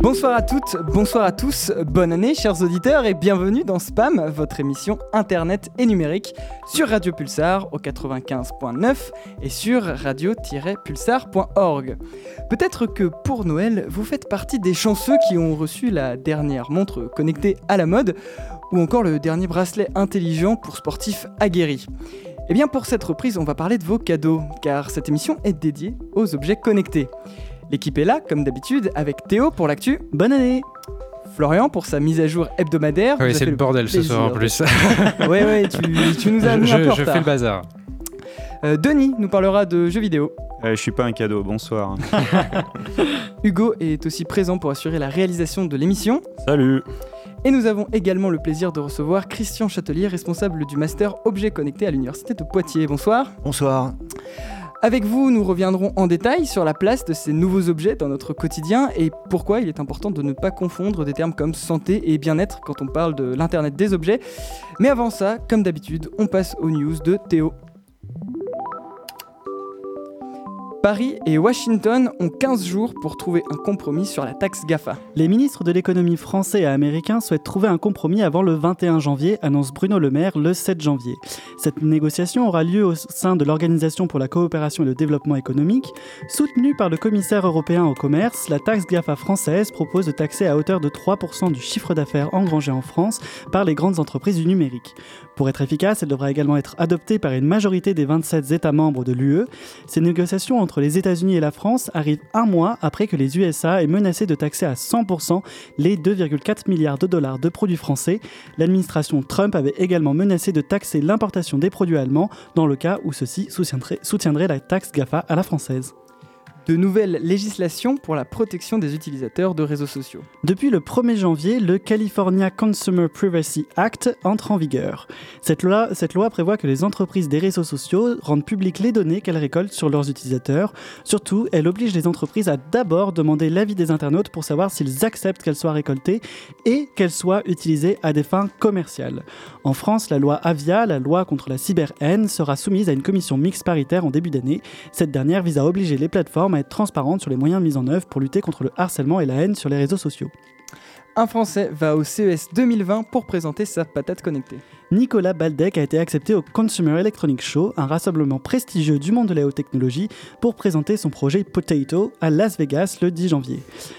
Bonsoir à toutes, bonsoir à tous, bonne année chers auditeurs et bienvenue dans Spam, votre émission internet et numérique sur Radio Pulsar au 95.9 et sur radio-pulsar.org. Peut-être que pour Noël, vous faites partie des chanceux qui ont reçu la dernière montre connectée à la mode ou encore le dernier bracelet intelligent pour sportifs aguerris. Eh bien pour cette reprise, on va parler de vos cadeaux, car cette émission est dédiée aux objets connectés. L'équipe est là, comme d'habitude, avec Théo pour l'actu. Bonne année Florian pour sa mise à jour hebdomadaire. Oui, c'est le bordel ce soir en plus. oui, oui, tu, nous as mis un peu Je fais le bazar. Euh, Denis nous parlera de jeux vidéo. Euh, je suis pas un cadeau, bonsoir. Hugo est aussi présent pour assurer la réalisation de l'émission. Salut Et nous avons également le plaisir de recevoir Christian Châtelier, responsable du Master Objets Connectés à l'Université de Poitiers. Bonsoir. Bonsoir. Avec vous, nous reviendrons en détail sur la place de ces nouveaux objets dans notre quotidien et pourquoi il est important de ne pas confondre des termes comme santé et bien-être quand on parle de l'Internet des objets. Mais avant ça, comme d'habitude, on passe aux news de Théo. Paris et Washington ont 15 jours pour trouver un compromis sur la taxe GAFA. Les ministres de l'économie français et américains souhaitent trouver un compromis avant le 21 janvier, annonce Bruno Le Maire le 7 janvier. Cette négociation aura lieu au sein de l'Organisation pour la coopération et le développement économique. Soutenue par le commissaire européen au commerce, la taxe GAFA française propose de taxer à hauteur de 3% du chiffre d'affaires engrangé en France par les grandes entreprises du numérique. Pour être efficace, elle devra également être adoptée par une majorité des 27 États membres de l'UE. Ces négociations entre les États-Unis et la France arrivent un mois après que les USA aient menacé de taxer à 100% les 2,4 milliards de dollars de produits français. L'administration Trump avait également menacé de taxer l'importation des produits allemands dans le cas où ceux-ci soutiendraient la taxe GAFA à la française de nouvelles législations pour la protection des utilisateurs de réseaux sociaux. Depuis le 1er janvier, le California Consumer Privacy Act entre en vigueur. Cette loi, prévoit que les entreprises des réseaux sociaux rendent publiques les données qu'elles récoltent sur leurs utilisateurs. Surtout, elle oblige les entreprises à d'abord demander l'avis des internautes pour savoir s'ils acceptent qu'elles soient récoltées et qu'elles soient utilisées à des fins commerciales. En France, la loi Avia, la loi contre la cyber-haine, sera soumise à une commission mixte paritaire en début d'année. Cette dernière vise à obliger les plateformes être transparente sur les moyens mis en œuvre pour lutter contre le harcèlement et la haine sur les réseaux sociaux. Un Français va au CES 2020 pour présenter sa patate connectée. Nicolas Baldec a été accepté au Consumer Electronics Show, un rassemblement prestigieux du monde de la haute technologie, pour présenter son projet Potato à Las Vegas le 10 janvier.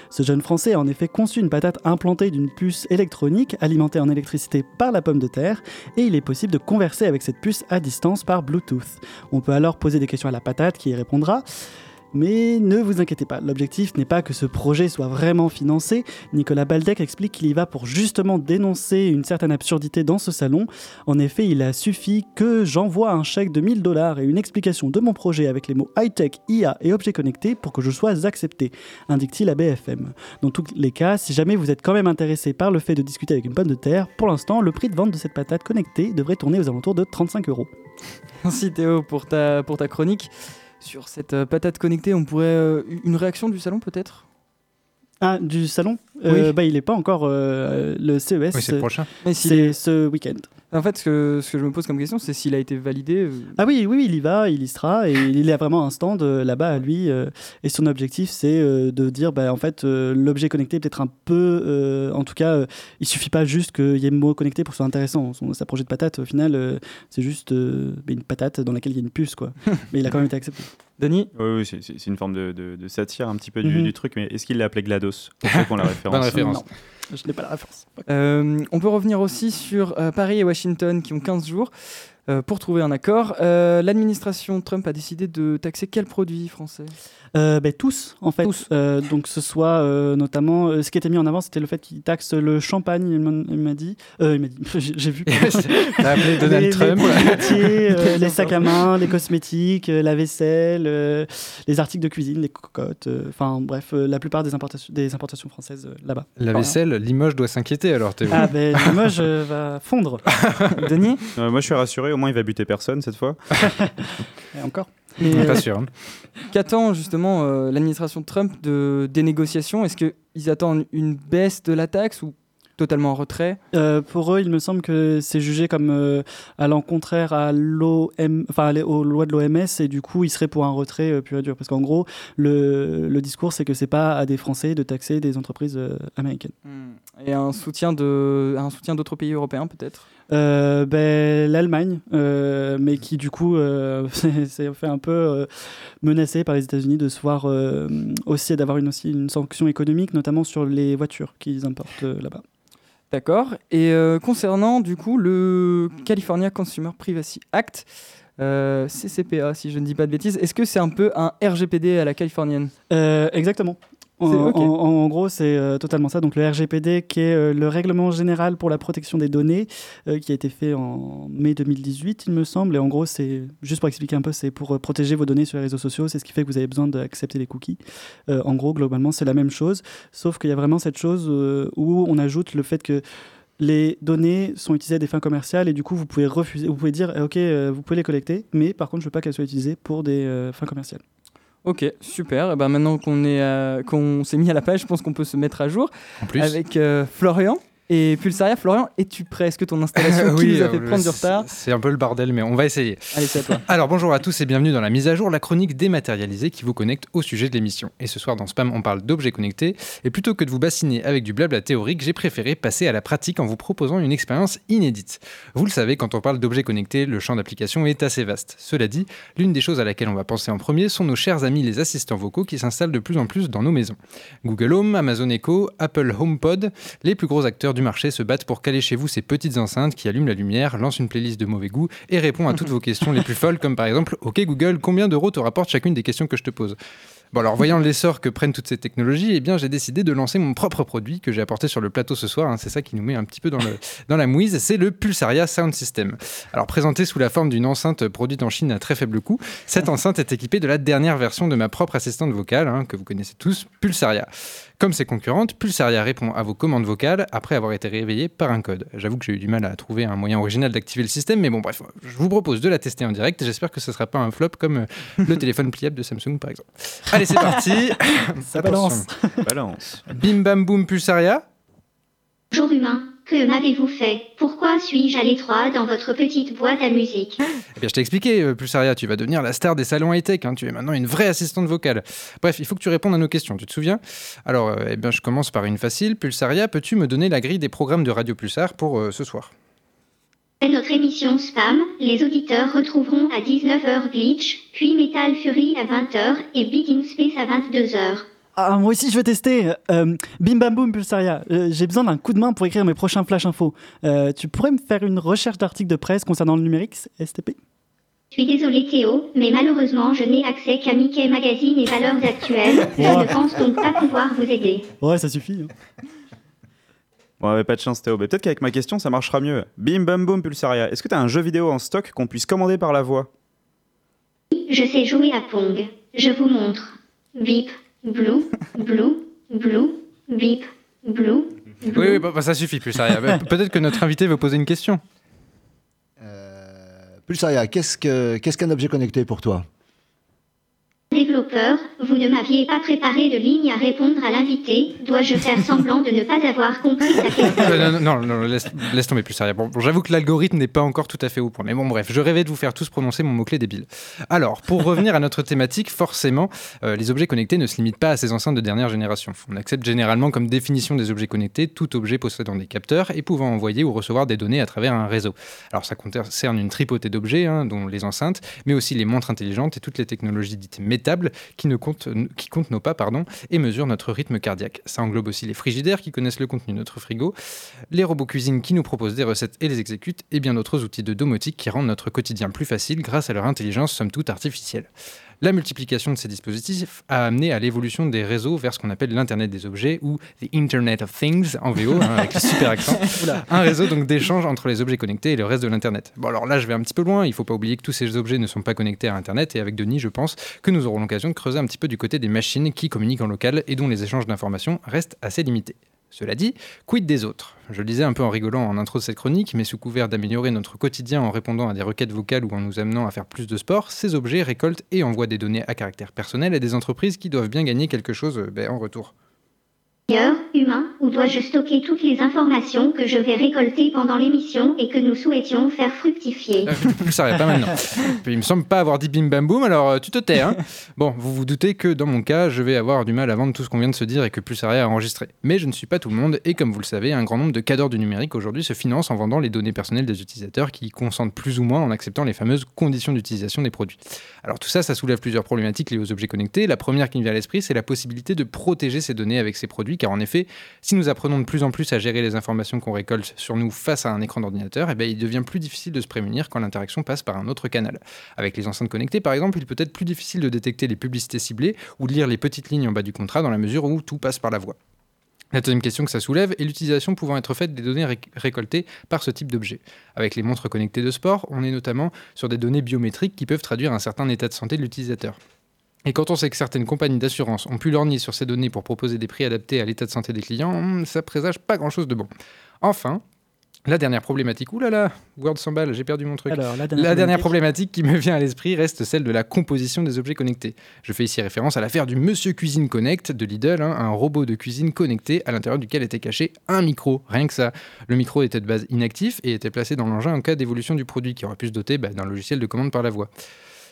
Ce jeune Français a en effet conçu une patate implantée d'une puce électronique alimentée en électricité par la pomme de terre, et il est possible de converser avec cette puce à distance par Bluetooth. On peut alors poser des questions à la patate qui y répondra. Mais ne vous inquiétez pas, l'objectif n'est pas que ce projet soit vraiment financé. Nicolas Baldec explique qu'il y va pour justement dénoncer une certaine absurdité dans ce salon. En effet, il a suffi que j'envoie un chèque de 1000 dollars et une explication de mon projet avec les mots high-tech, IA et objets connectés pour que je sois accepté, indique-t-il à BFM. Dans tous les cas, si jamais vous êtes quand même intéressé par le fait de discuter avec une pomme de terre, pour l'instant, le prix de vente de cette patate connectée devrait tourner aux alentours de 35 euros. Merci Théo pour ta, pour ta chronique sur cette euh, patate connectée, on pourrait euh, une réaction du salon peut-être? Ah, du salon? Euh, bah, Il n'est pas encore le CES. Oui, c'est le prochain. C'est ce week-end. En fait, ce que, ce que, je me pose comme question, c'est s'il a été validé. Euh. Ah oui, oui, il y va, il y sera, et il a vraiment un stand euh, là-bas à lui. Euh, et son objectif, c'est de dire, bah, en fait, l'objet connecté est peut-être un peu, en tout cas, il suffit pas juste qu'il y ait mot connecté pour que ce soit intéressant. Son, sa projet de patate, au final, c'est juste une patate dans laquelle il y a une puce, quoi. mais il a quand même été accepté. Denis? Oui, oui c'est une forme de, de, satire un petit peu du, mhm. du truc, mais est-ce qu'il l'a appelé GLaDOS? Pour ceux qui la référence. référence. Je n'ai pas la référence. Euh, on peut revenir aussi sur euh, Paris et Washington qui ont 15 jours euh, pour trouver un accord. L'administration Trump a décidé de taxer quel produit français? Euh, ben, tous, en fait. Euh, donc, ce soit euh, notamment. ce qui était mis en avant, c'était le fait qu'il taxe le champagne, il m'a dit. il m'a dit. J'ai vu. T'as appelé Donald les, Trump. Les, les sacs à main, les cosmétiques, la vaisselle, les articles de cuisine, les cocottes. Enfin, bref, la plupart des importations, des importations françaises là-bas. La vaisselle, Limoges doit s'inquiéter alors, Théo. Ah, ben Limoges va fondre. Denis Moi, je suis rassuré, au moins, il va buter personne cette fois. Et encore. Mais, pas sûr. Hein. Qu'attend justement euh, l'administration Trump de, des négociations? Est-ce qu'ils attendent une baisse de la taxe ou totalement en retrait Euh, pour eux, il me semble que c'est jugé comme euh, allant contraire à l'OM, enfin aux lois de l'OMS et du coup, ils seraient pour un retrait euh, pur et dur. Parce qu'en gros, le, le discours, c'est que c'est pas à des Français de taxer des entreprises euh, américaines. Et un soutien de, un soutien d'autres pays européens peut-être? Ben, L'Allemagne, mais qui du coup s'est fait un peu menacée par les États-Unis de se voir aussi d'avoir une, aussi une sanction économique, notamment sur les voitures qu'ils importent là-bas. D'accord. Et euh, concernant du coup le California Consumer Privacy Act, euh, CCPA si je ne dis pas de bêtises, est-ce que c'est un peu un RGPD à la californienne? Euh, exactement. En, gros, c'est euh, totalement ça. Donc le RGPD, qui est euh, le règlement général pour la protection des données, euh, qui a été fait en mai 2018, il me semble. Et en gros, c'est juste pour expliquer un peu, c'est pour protéger vos données sur les réseaux sociaux. C'est ce qui fait que vous avez besoin d'accepter les cookies. En gros, globalement, c'est la même chose, sauf qu'il y a vraiment cette chose où on ajoute le fait que les données sont utilisées à des fins commerciales et du coup vous pouvez refuser, vous pouvez dire eh, ok euh, vous pouvez les collecter, mais par contre je veux pas qu'elles soient utilisées pour des euh, fins commerciales. Ok, super. Et ben maintenant qu'on est qu'on s'est mis à la page, je pense qu'on peut se mettre à jour En plus. avec euh, Florian et Pulsaria. Florian, es-tu prêt? Est-ce que ton installation qui nous a fait euh, prendre du retard C'est un peu le bordel, mais on va essayer. Allez, c'est à toi. Alors bonjour à tous et bienvenue dans la mise à jour, la chronique dématérialisée qui vous connecte au sujet de l'émission. Et ce soir dans Spam, on parle d'objets connectés. Et plutôt que de vous bassiner avec du blabla théorique, j'ai préféré passer à la pratique en vous proposant une expérience inédite. Vous le savez, quand on parle d'objets connectés, le champ d'application est assez vaste. Cela dit, l'une des choses à laquelle on va penser en premier sont nos chers amis les assistants vocaux qui s'installent de plus en plus dans nos maisons. Google Home, Amazon Echo, Apple HomePod, les plus gros acteurs du marché se battent pour caler chez vous ces petites enceintes qui allument la lumière, lancent une playlist de mauvais goût et répondent à toutes vos questions les plus folles, comme par exemple Ok Google, combien d'euros te rapporte chacune des questions que je te pose? Bon alors voyant l'essor que prennent toutes ces technologies, eh bien j'ai décidé de lancer mon propre produit que j'ai apporté sur le plateau ce soir. hein. c'est ça qui nous met un petit peu dans, le, dans la mouise. C'est le Pulsaria Sound System. Alors présenté sous la forme d'une enceinte produite en Chine à très faible coût, cette enceinte est équipée de la dernière version de ma propre assistante vocale hein, que vous connaissez tous, Pulsaria. Comme ses concurrentes, Pulsaria répond à vos commandes vocales après avoir été réveillée par un code. J'avoue que j'ai eu du mal à trouver un moyen original d'activer le système, mais bon bref, je vous propose de la tester en direct. J'espère que ce ne sera pas un flop comme euh, le téléphone pliable de Samsung par exemple. Allez c'est parti Ça balance. Balance. Bim bam boum Pulsaria Bonjour humain, que m'avez-vous fait? Pourquoi suis-je à l'étroit dans votre petite boîte à musique? Eh bien, je t'ai expliqué, euh, Pulsaria, tu vas devenir la star des salons high-tech. hein. Tu es maintenant une vraie assistante vocale. Bref, il faut que tu répondes à nos questions, tu te souviens? Alors, euh, eh bien, je commence par une facile. Pulsaria, peux-tu me donner la grille des programmes de Radio Pulsar pour euh, ce soir? C'est notre émission Spam. Les auditeurs retrouveront à 19h Glitch, puis Metal Fury à 20h et Big in Space à 22h. Ah, moi aussi, je veux tester. Euh, bim bam boum, Pulsaria. Euh, J'ai besoin d'un coup de main pour écrire mes prochains flash infos. Euh, tu pourrais me faire une recherche d'articles de presse concernant le numérique, STP Je suis désolé Théo, mais malheureusement je n'ai accès qu'à Mickey Magazine et Valeurs Actuelles. Je ne pense donc pas pouvoir vous aider. Ouais, ça suffit. hein. Bon, ouais, pas de chance Théo. Mais peut-être qu'avec ma question ça marchera mieux. Bim bam boum Pulsaria. Est-ce que t'as un jeu vidéo en stock qu'on puisse commander par la voix? Je sais jouer à Pong. Je vous montre. Bip, blue, blue, blue, bip, blue. Oui, oui, bah, bah, ça suffit, Pulsaria. Bah, Peut-être que notre invité veut poser une question. Euh, Pulsaria, qu'est-ce que- qu'est-ce qu'un objet connecté pour toi? Développeur, vous ne m'aviez pas préparé de ligne à répondre à l'invité. Dois-je faire semblant de ne pas avoir compris sa question Euh, non, non, non, laisse, laisse tomber Pulsaria. Bon, bon, j'avoue que l'algorithme n'est pas encore tout à fait au point. Mais bon, bref, je rêvais de vous faire tous prononcer mon mot-clé débile. Alors, pour revenir à notre thématique, forcément, euh, les objets connectés ne se limitent pas à ces enceintes de dernière génération. On accepte généralement comme définition des objets connectés tout objet possédant des capteurs et pouvant envoyer ou recevoir des données à travers un réseau. Alors, ça concerne une tripotée d'objets, hein, dont les enceintes, mais aussi les montres intelligentes et toutes les technologies dites métables qui, ne qui comptent nos pas pardon, et mesurent notre rythme cardiaque. Ça englobe aussi les frigidaires qui connaissent le contenu de notre frigo, les robots cuisine qui nous proposent des recettes et les exécutent, et bien d'autres outils de domotique qui rendent notre quotidien plus facile grâce à leur intelligence somme toute artificielle. La multiplication de ces dispositifs a amené à l'évolution des réseaux vers ce qu'on appelle l'Internet des objets ou The Internet of Things en VO, hein, avec le super accent. Un réseau donc d'échange entre les objets connectés et le reste de l'Internet. Bon alors là je vais un petit peu loin, il faut pas oublier que tous ces objets ne sont pas connectés à Internet et avec Denis je pense que nous aurons l'occasion de creuser un petit peu du côté des machines qui communiquent en local et dont les échanges d'informations restent assez limités. Cela dit, quid des autres? Je le disais un peu en rigolant en intro de cette chronique, mais sous couvert d'améliorer notre quotidien en répondant à des requêtes vocales ou en nous amenant à faire plus de sport, ces objets récoltent et envoient des données à caractère personnel à des entreprises qui doivent bien gagner quelque chose euh, ben, en retour. Humain, ou dois-je stocker toutes les informations que je vais récolter pendant l'émission et que nous souhaitions faire fructifier Ah, Plus sérieux, pas maintenant. Puis, il me semble pas avoir dit bim bam boum, alors euh, tu te tais. Hein bon, vous vous doutez que dans mon cas, je vais avoir du mal à vendre tout ce qu'on vient de se dire et que plus sérieux à enregistrer. Mais je ne suis pas tout le monde et comme vous le savez, un grand nombre de cadres du numérique aujourd'hui se financent en vendant les données personnelles des utilisateurs qui y consentent plus ou moins en acceptant les fameuses conditions d'utilisation des produits. Alors tout ça, ça soulève plusieurs problématiques liées aux objets connectés. La première qui me vient à l'esprit, c'est la possibilité de protéger ces données avec ces produits, car en effet, si nous apprenons de plus en plus à gérer les informations qu'on récolte sur nous face à un écran d'ordinateur, eh ben, il devient plus difficile de se prémunir quand l'interaction passe par un autre canal. Avec les enceintes connectées, par exemple, il peut être plus difficile de détecter les publicités ciblées ou de lire les petites lignes en bas du contrat dans la mesure où tout passe par la voix. La deuxième question que ça soulève est l'utilisation pouvant être faite des données réc- récoltées par ce type d'objet. Avec les montres connectées de sport, on est notamment sur des données biométriques qui peuvent traduire un certain état de santé de l'utilisateur. Et quand on sait que certaines compagnies d'assurance ont pu lorgner sur ces données pour proposer des prix adaptés à l'état de santé des clients, hmm, ça présage pas grand-chose de bon. Enfin, la dernière problématique, oulala, là là, Word s'emballe, j'ai perdu mon truc. Alors, la La dernière problématique qui me vient à l'esprit reste celle de la composition des objets connectés. Je fais ici référence à l'affaire du Monsieur Cuisine Connect de Lidl, hein, un robot de cuisine connecté à l'intérieur duquel était caché un micro, rien que ça. Le micro était de base inactif et était placé dans l'engin en cas d'évolution du produit qui aurait pu se doter bah, d'un logiciel de commande par la voix.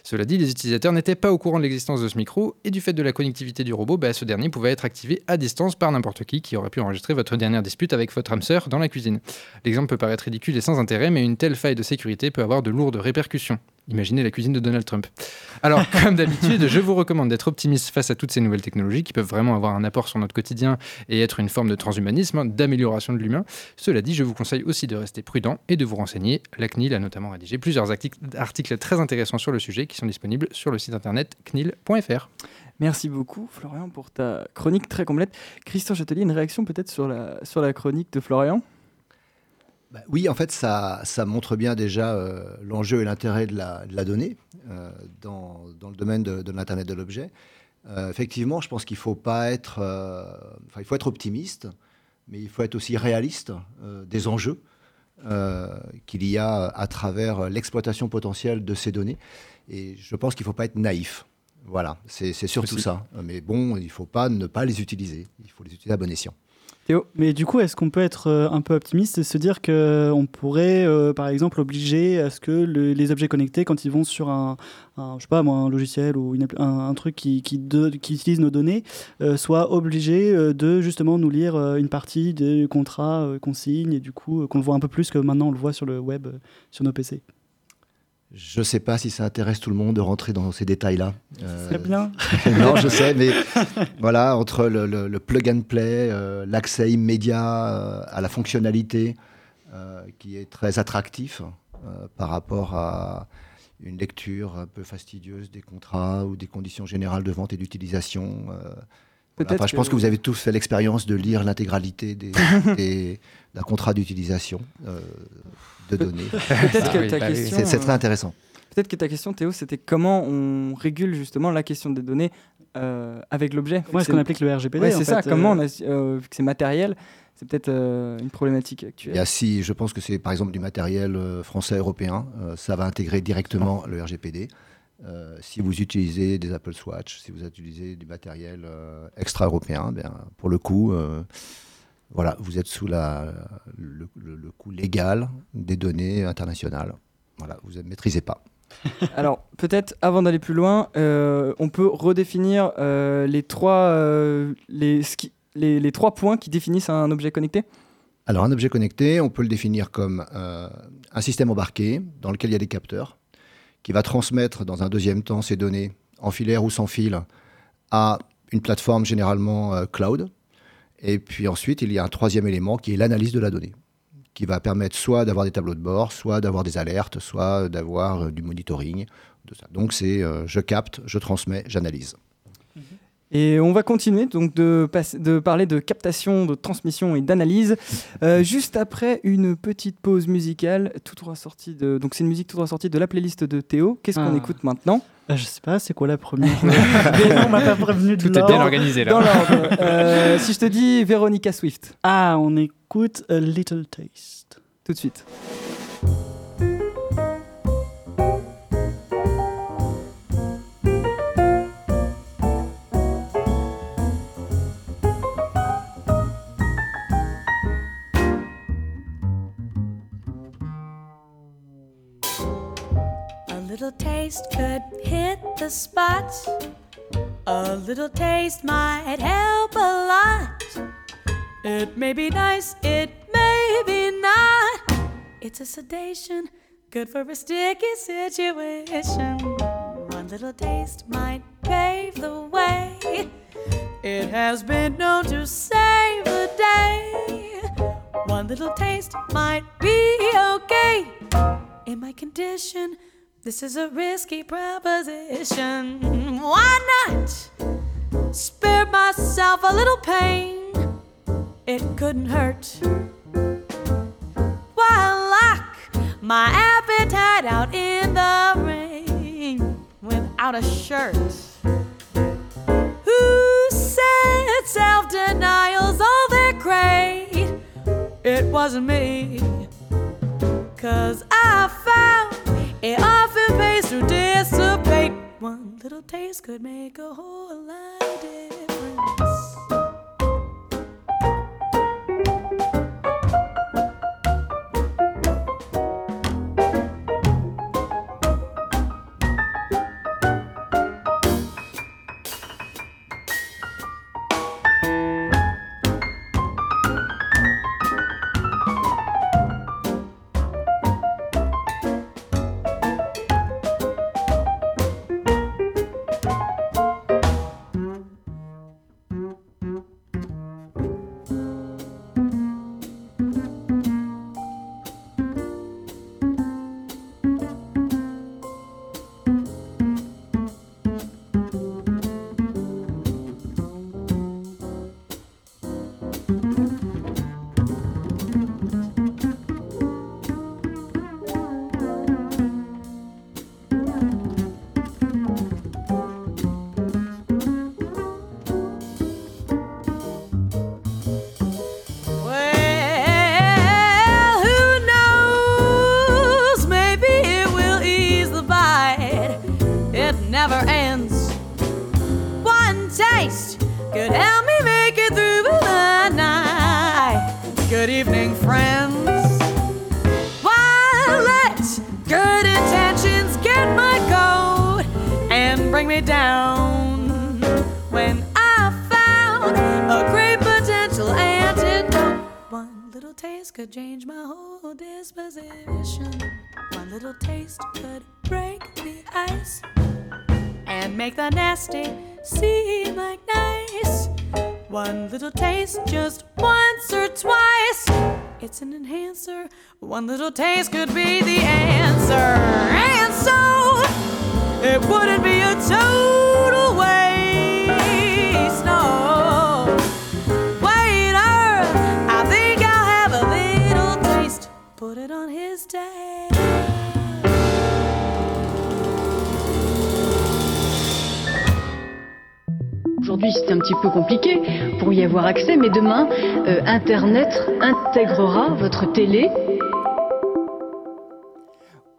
Cela dit, les utilisateurs n'étaient pas au courant de l'existence de ce micro et du fait de la connectivité du robot, bah, ce dernier pouvait être activé à distance par n'importe qui qui aurait pu enregistrer votre dernière dispute avec votre âme dans la cuisine. L'exemple peut paraître ridicule et sans intérêt, mais une telle faille de sécurité peut avoir de lourdes répercussions. Imaginez la cuisine de Donald Trump. Alors, comme d'habitude, je vous recommande d'être optimiste face à toutes ces nouvelles technologies qui peuvent vraiment avoir un apport sur notre quotidien et être une forme de transhumanisme, hein, d'amélioration de l'humain. Cela dit, je vous conseille aussi de rester prudent et de vous renseigner. La CNIL a notamment rédigé plusieurs artic- articles très intéressants sur le sujet qui sont disponibles sur le site internet cnil.fr. Merci beaucoup, Florian, pour ta chronique très complète. Christian Châtelier, une réaction peut-être sur la chronique de Florian? Bah oui, en fait, ça, ça montre bien déjà euh, l'enjeu et l'intérêt de la, de la donnée euh, dans, dans le domaine de, l'Internet de l'objet. Euh, effectivement, je pense qu'il faut pas être, il faut être optimiste, mais il faut être aussi réaliste des enjeux qu'il y a à travers l'exploitation potentielle de ces données. Et je pense qu'il ne faut pas être naïf. Voilà, c'est surtout ça. Mais bon, il ne faut pas ne pas les utiliser. Il faut les utiliser à bon escient. Mais du coup, est-ce qu'on peut être euh, un peu optimiste et se dire qu'on pourrait, euh, par exemple, obliger à ce que le- les objets connectés, quand ils vont sur un, je sais pas, un logiciel ou un, truc qui, utilise nos données, euh, soient obligés euh, de justement nous lire euh, une partie des contrats euh, qu'on signe et du coup euh, qu'on le voit un peu plus que maintenant on le voit sur le web, euh, sur nos PC Je ne sais pas si ça intéresse tout le monde de rentrer dans ces détails-là. Euh, Très bien. non, je sais, mais voilà, entre le, le- le plug and play, euh, l'accès immédiat euh, à la fonctionnalité, euh, qui est très attractif par rapport à une lecture un peu fastidieuse des contrats ou des conditions générales de vente et d'utilisation. Voilà. Peut-être Enfin, je pense que- que vous avez tous fait l'expérience de lire l'intégralité des, des- d'un contrat d'utilisation euh, de données. Peut-être que oui, ta oui. question. C'est c'est euh, très intéressant. Peut-être que ta question, Théo, c'était comment on régule justement la question des données euh, avec l'objet. Moi, ce C'est- qu'on applique le RGPD. Ouais, en c'est ça. Comment euh, on a, euh, vu que c'est matériel, c'est peut-être euh, une problématique Il actuelle. y a si, je pense que c'est par exemple du matériel euh, français européen, euh, ça va intégrer directement le RGPD. Euh, si vous utilisez des Apple Watch, si vous utilisez du matériel euh, extra-européen, bien, pour le coup, euh, voilà, vous êtes sous la, le, le- le coup légal des données internationales. Voilà, vous ne maîtrisez pas. Alors, peut-être avant d'aller plus loin, on peut redéfinir les, trois, les, trois points qui définissent un objet connecté? Alors, un objet connecté, on peut le définir comme un système embarqué dans lequel il y a des capteurs qui va transmettre dans un deuxième temps ces données en filaire ou sans fil à une plateforme généralement euh, cloud. Et puis ensuite, il y a un troisième élément qui est l'analyse de la donnée, qui va permettre soit d'avoir des tableaux de bord, soit d'avoir des alertes, soit d'avoir euh, du monitoring. Donc, c'est euh, je capte, je transmets, j'analyse. Et on va continuer donc de, parler de captation, de transmission et d'analyse euh, juste après une petite pause musicale tout droit sortie de donc c'est une musique tout droit sortie de la playlist de Théo. Qu'est-ce qu'on Ah. écoute maintenant? Euh, je sais pas, c'est quoi la première Mais non, on m'a pas prévenu de Tout est bien organisé là. Euh, si je te dis Veronica Swift, Ah, on écoute A Little Taste. tout de suite. Taste could hit the spot. A little taste might help a lot. It may be nice, it may be not. It's a sedation, good for a sticky situation. One little taste might pave the way. It has been known to save the day. One little taste might be okay. In my condition, this is a risky proposition. Why not spare myself a little pain? It couldn't hurt. Why lock my appetite out in the rain without a shirt? Who said self denial's all that great? It wasn't me. Cause I found it often pays to dissipate. One little taste could make a whole lot of difference. Ice and make the nasty seem like nice. One little taste, just once or twice. It's an enhancer. One little taste could be the answer. And so, it wouldn't be a total waste. Aujourd'hui, c'est un petit peu compliqué pour y avoir accès, mais demain, euh, Internet intégrera votre télé.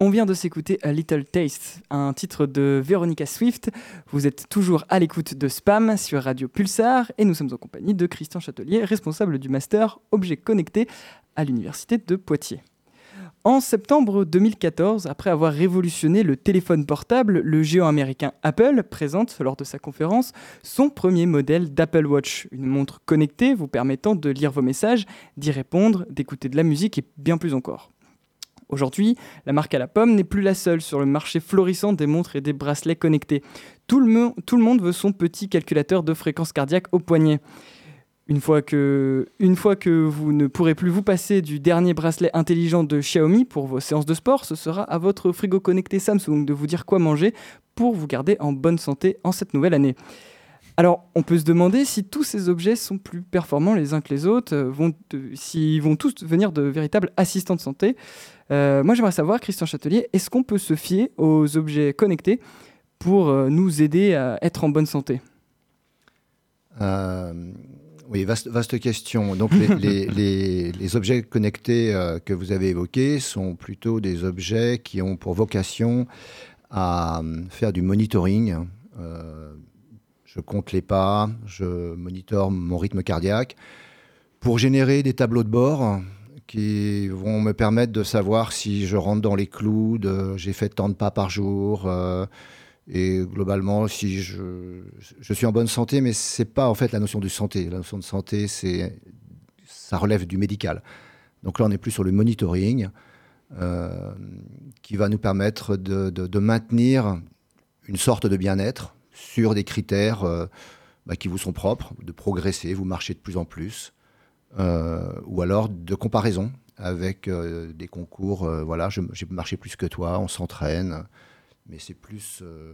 On vient de s'écouter A Little Taste, un titre de Veronica Swift. Vous êtes toujours à l'écoute de Spam sur Radio Pulsar et nous sommes en compagnie de Christian Châtelier, responsable du master Objets connectés à l'Université de Poitiers. En septembre 2014, après avoir révolutionné le téléphone portable, le géant américain Apple présente lors de sa conférence son premier modèle d'Apple Watch, une montre connectée vous permettant de lire vos messages, d'y répondre, d'écouter de la musique et bien plus encore. Aujourd'hui, la marque à la pomme n'est plus la seule sur le marché florissant des montres et des bracelets connectés. Tout le, monde veut son petit calculateur de fréquence cardiaque au poignet. Une fois, que, une fois que vous ne pourrez plus vous passer du dernier bracelet intelligent de Xiaomi pour vos séances de sport, ce sera à votre frigo connecté Samsung de vous dire quoi manger pour vous garder en bonne santé en cette nouvelle année. Alors, on peut se demander si tous ces objets sont plus performants les uns que les autres, euh, vont de- s'ils vont tous devenir de véritables assistants de santé. Euh, moi, j'aimerais savoir, Christian Châtelier, est-ce qu'on peut se fier aux objets connectés pour euh, nous aider à être en bonne santé? Euh, oui, vaste, vaste question. Donc, les, les- les- les objets connectés euh, que vous avez évoqués sont plutôt des objets qui ont pour vocation à euh, faire du monitoring. Euh, je compte les pas, je monitore mon rythme cardiaque pour générer des tableaux de bord qui vont me permettre de savoir si je rentre dans les clous, j'ai fait tant de pas par jour, euh, et globalement si je, suis en bonne santé, mais c'est pas en fait la notion de santé. La notion de santé, c'est ça relève du médical. Donc là, on est plus sur le monitoring, euh, qui va nous permettre de, maintenir une sorte de bien-être sur des critères euh, bah, qui vous sont propres, de progresser, vous marchez de plus en plus, euh, ou alors de comparaison avec des concours. voilà, j'ai marché plus que toi, on s'entraîne, mais c'est plus. euh,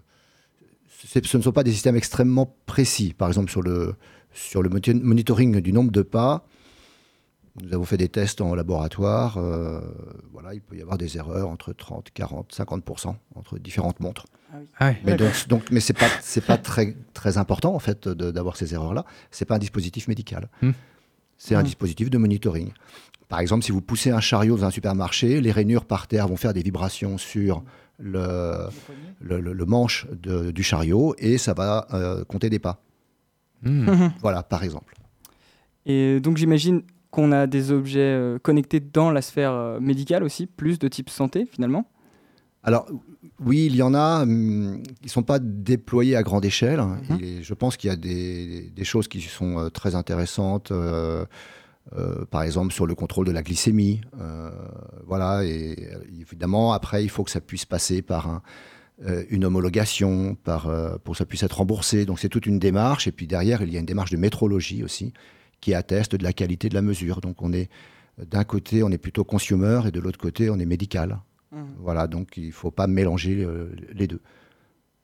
ce ne sont pas des systèmes extrêmement précis. Par exemple, sur le, sur le moni- monitoring du nombre de pas, nous avons fait des tests en laboratoire. euh, voilà, il peut y avoir des erreurs entre 30, 40, 50% entre différentes montres. Ah ouais. Mais, donc, donc, mais c'est pas, c'est pas très, très important en fait d'avoir ces erreurs-là. C'est pas un dispositif médical. Hmm. C'est un Hmm. dispositif de monitoring. Par exemple, si vous poussez un chariot dans un supermarché, les rainures par terre vont faire des vibrations sur le, le, le- le manche de- du chariot et ça va euh, compter des pas. Hmm. Voilà, par exemple. Et donc j'imagine qu'on a des objets euh, connectés dans la sphère euh, médicale aussi, plus de type santé finalement. Alors, oui, il y en a hum, qui ne sont pas déployés à grande échelle. Mhm. Et je pense qu'il y a des, des choses qui sont très intéressantes. Euh, par exemple, sur le contrôle de la glycémie. euh, voilà, et euh, évidemment, après, il faut que ça puisse passer par un- euh, une homologation, par, pour que ça puisse être remboursé. Donc, c'est toute une démarche. Et puis derrière, il y a une démarche de métrologie aussi, qui atteste de la qualité de la mesure. Donc, on est d'un côté, on est plutôt consumer, et de l'autre côté, on est médical. Voilà, donc il ne faut pas mélanger les deux.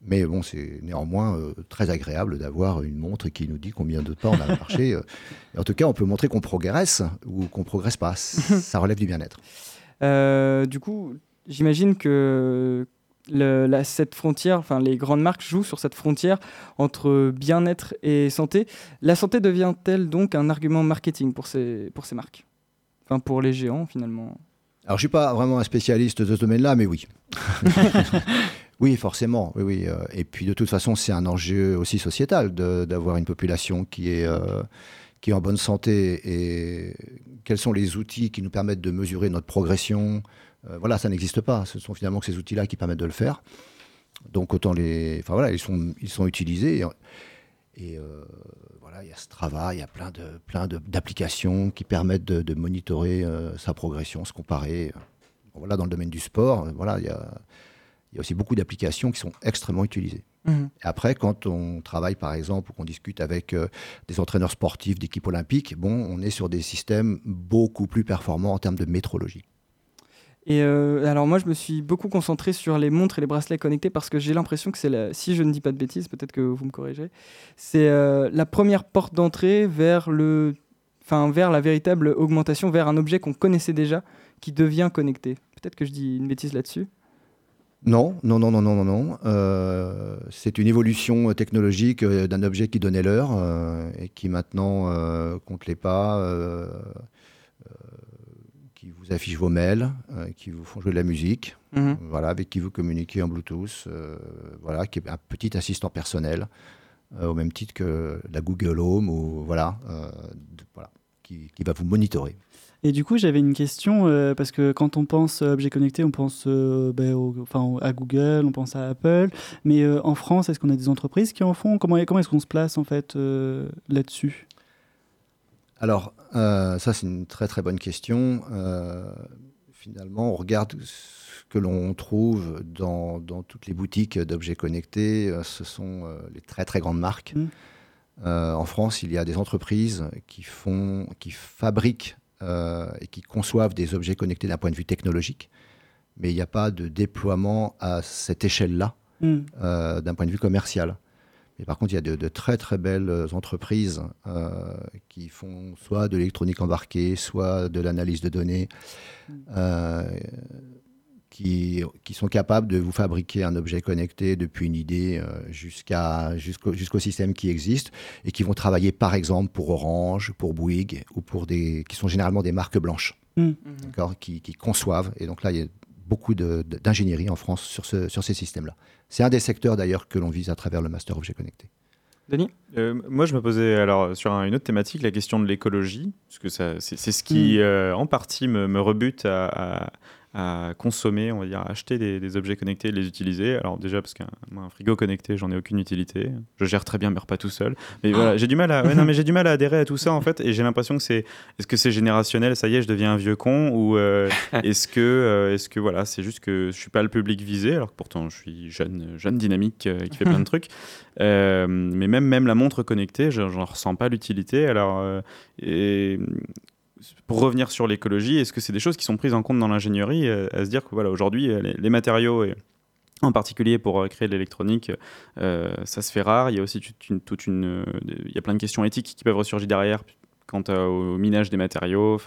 Mais bon, c'est néanmoins euh, très agréable d'avoir une montre qui nous dit combien de pas on a marché. euh. Et en tout cas, on peut montrer qu'on progresse ou qu'on progresse pas. Ça relève du bien-être. Euh, du coup, j'imagine que le- la- cette frontière, enfin les grandes marques jouent sur cette frontière entre bien-être et santé. La santé devient-elle donc un argument marketing pour ces, pour ces marques? Enfin pour les géants finalement. Alors, je suis pas vraiment un spécialiste de ce domaine-là, mais oui. oui, forcément. Oui, oui. euh, Et puis, de toute façon, c'est un enjeu aussi sociétal d'avoir une population qui est, euh, qui est en bonne santé. Et quels sont les outils qui nous permettent de mesurer notre progression Euh, Voilà, ça n'existe pas. Ce sont finalement ces outils-là qui permettent de le faire. Donc, autant les. Enfin, voilà, ils sont, ils sont utilisés. Et, voilà, il y a Strava, il y a plein de plein d'applications qui permettent de, de monitorer sa progression, se comparer. Voilà, dans le domaine du sport, voilà, il y a, il y a aussi beaucoup d'applications qui sont extrêmement utilisées. Mhm. Après, quand on travaille, par exemple, ou qu'on discute avec euh, des entraîneurs sportifs d'équipe olympique, bon, on est sur des systèmes beaucoup plus performants en termes de métrologie. Et euh, alors moi, je me suis beaucoup concentré sur les montres et les bracelets connectés parce que j'ai l'impression que c'est, la- si je ne dis pas de bêtises, peut-être que vous me corrigerez, c'est euh, la première porte d'entrée vers le, enfin vers la véritable augmentation, vers un objet qu'on connaissait déjà, qui devient connecté. Peut-être que je dis une bêtise là-dessus. Non, non, non, non, non, non, non. Euh, c'est une évolution technologique euh, d'un objet qui donnait l'heure euh, et qui maintenant euh, compte les pas, euh, euh, qui vous affiche vos mails, euh, qui vous font jouer de la musique, Mhm. voilà, avec qui vous communiquez en Bluetooth, euh, voilà, qui est un petit assistant personnel, euh, au même titre que la Google Home ou voilà, euh, de- voilà, qui, qui va vous monitorer. Et du coup, j'avais une question, euh, parce que quand on pense euh, objet connecté, on pense euh, ben, au- enfin, à Google, on pense à Apple. Mais euh, en France, est-ce qu'on a des entreprises qui en font? Comment, comment est-ce qu'on se place en fait là-dessus? Alors, ça, c'est une très très bonne question. Finalement, on regarde ce que l'on trouve dans, dans toutes les boutiques d'objets connectés. Ce sont les très très grandes marques. Mm. Euh, en France, il y a des entreprises qui, font, qui fabriquent et qui conçoivent des objets connectés d'un point de vue technologique. Mais il n'y a pas de déploiement à cette échelle-là Hmm. euh, d'un point de vue commercial. Mais par contre, il y a de, de très très belles entreprises euh, qui font soit de l'électronique embarquée, soit de l'analyse de données, euh, qui, qui sont capables de vous fabriquer un objet connecté depuis une idée euh, jusqu'à, jusqu'au, jusqu'au système qui existe et qui vont travailler par exemple pour Orange, pour Bouygues ou pour des qui sont généralement des marques blanches, Mm. d'accord, qui, qui conçoivent. Et donc là, il y a beaucoup de- de- d'ingénierie en France sur, ce, sur ces systèmes-là. C'est un des secteurs d'ailleurs que l'on vise à travers le Master Objet Connecté. Denis Euh, moi, je me posais alors sur un- une autre thématique, la question de l'écologie, parce que ça, c'est, c'est ce qui, euh, en partie, me, me rebute à, à- à consommer, on va dire, à acheter des, des objets connectés et les utiliser. Alors déjà, parce qu'un un frigo connecté, j'en ai aucune utilité. Je gère très bien mes repas tout seul. Mais voilà, j'ai du mal à, ouais, non, mais j'ai du mal à adhérer à tout ça en fait, et j'ai l'impression que c'est, est-ce que c'est générationnel Ça y est, je deviens un vieux con, ou euh, est-ce que, euh, est-ce que voilà, c'est juste que je suis pas le public visé, alors que pourtant je suis jeune, jeune dynamique euh, qui fait plein de trucs. Mais même, même la montre connectée, je n'en ressens pas l'utilité. Alors, et pour revenir sur l'écologie, est-ce que c'est des choses qui sont prises en compte dans l'ingénierie euh, À se dire que voilà, aujourd'hui, euh, les, matériaux, en particulier pour euh, créer de l'électronique, ça se fait rare. Il y a aussi toute une, il y a plein de questions éthiques qui peuvent ressurgir derrière quant au minage des matériaux,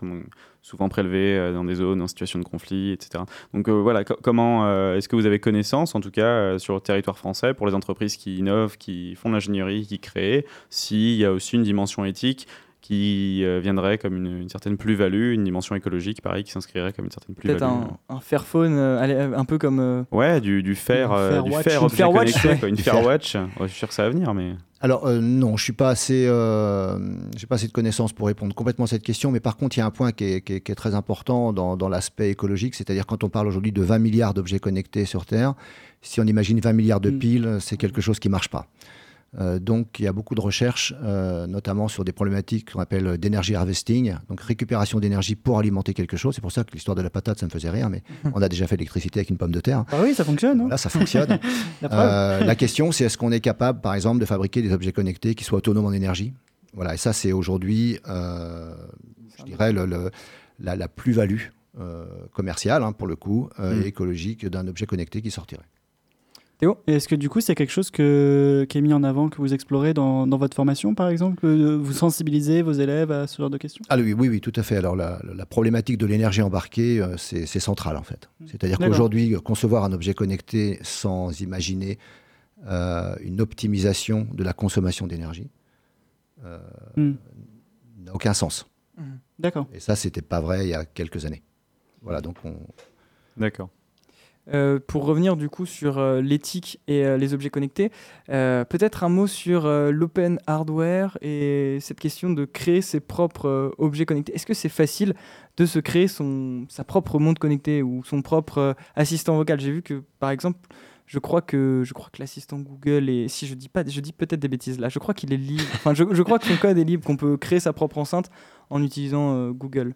souvent prélevés dans des zones en situation de conflit, etc. Donc voilà, co- comment est-ce que vous avez connaissance, en tout cas sur le territoire français, pour les entreprises qui innovent, qui font de l'ingénierie, qui créent, s'il y a aussi une dimension éthique qui euh, viendrait comme une, une certaine plus-value, une dimension écologique, pareil, qui s'inscrirait comme une certaine Peut-être plus-value. un, un Fairphone, euh, euh, un peu comme. euh, Ouais, du, du fer, euh, du Fairwatch. fer Une Fairwatch, ouais. quoi, une Fairwatch. Ouais, je suis sûr que ça va venir, mais Alors euh, non, je suis pas assez, euh, j'ai pas assez de connaissances pour répondre complètement à cette question. Mais par contre, il y a un point qui est, qui est- qui est très important dans, dans l'aspect écologique, c'est-à-dire quand on parle aujourd'hui de 20 milliards d'objets connectés sur Terre, si on imagine 20 milliards de Mm. piles, c'est quelque chose qui marche pas. Euh, donc il y a beaucoup de recherches, euh, notamment sur des problématiques qu'on appelle d'énergie harvesting, donc récupération d'énergie pour alimenter quelque chose. C'est pour ça que l'histoire de la patate, ça me faisait rire, mais on a déjà fait l'électricité avec une pomme de terre. Ah oui, ça fonctionne. hein Là, ça fonctionne. La. Euh, la question, c'est est-ce qu'on est capable, par exemple, de fabriquer des objets connectés qui soient autonomes en énergie? Voilà, et ça, c'est aujourd'hui, je dirais, le- le- la, la plus-value euh, commerciale, hein, pour le coup, euh, Mm. et écologique d'un objet connecté qui sortirait. Et Est-ce que du coup, c'est quelque chose que, qui est mis en avant, que vous explorez dans, dans votre formation, par exemple que Vous sensibilisez vos élèves à ce genre de questions? Ah oui, oui, oui, tout à fait. Alors, la, la problématique de l'énergie embarquée, euh, c'est c'est central, en fait. C'est-à-dire D'accord. qu'aujourd'hui, euh, concevoir un objet connecté sans imaginer euh, une optimisation de la consommation d'énergie euh, Hmm. n'a aucun sens. D'accord. Et ça, c'était pas vrai il y a quelques années. Voilà, donc on, d'accord. Euh, pour revenir du coup sur euh, l'éthique et euh, les objets connectés, peut-être un mot sur l'open hardware et cette question de créer ses propres objets connectés. Est-ce que c'est facile de se créer son, sa propre montre connectée ou son propre assistant vocal? J'ai vu que par exemple, je crois que je crois que l'assistant Google est, si je dis pas, je dis peut-être des bêtises là, je crois qu'il est libre. Enfin, je, crois que son code est libre, qu'on peut créer sa propre enceinte en utilisant Google.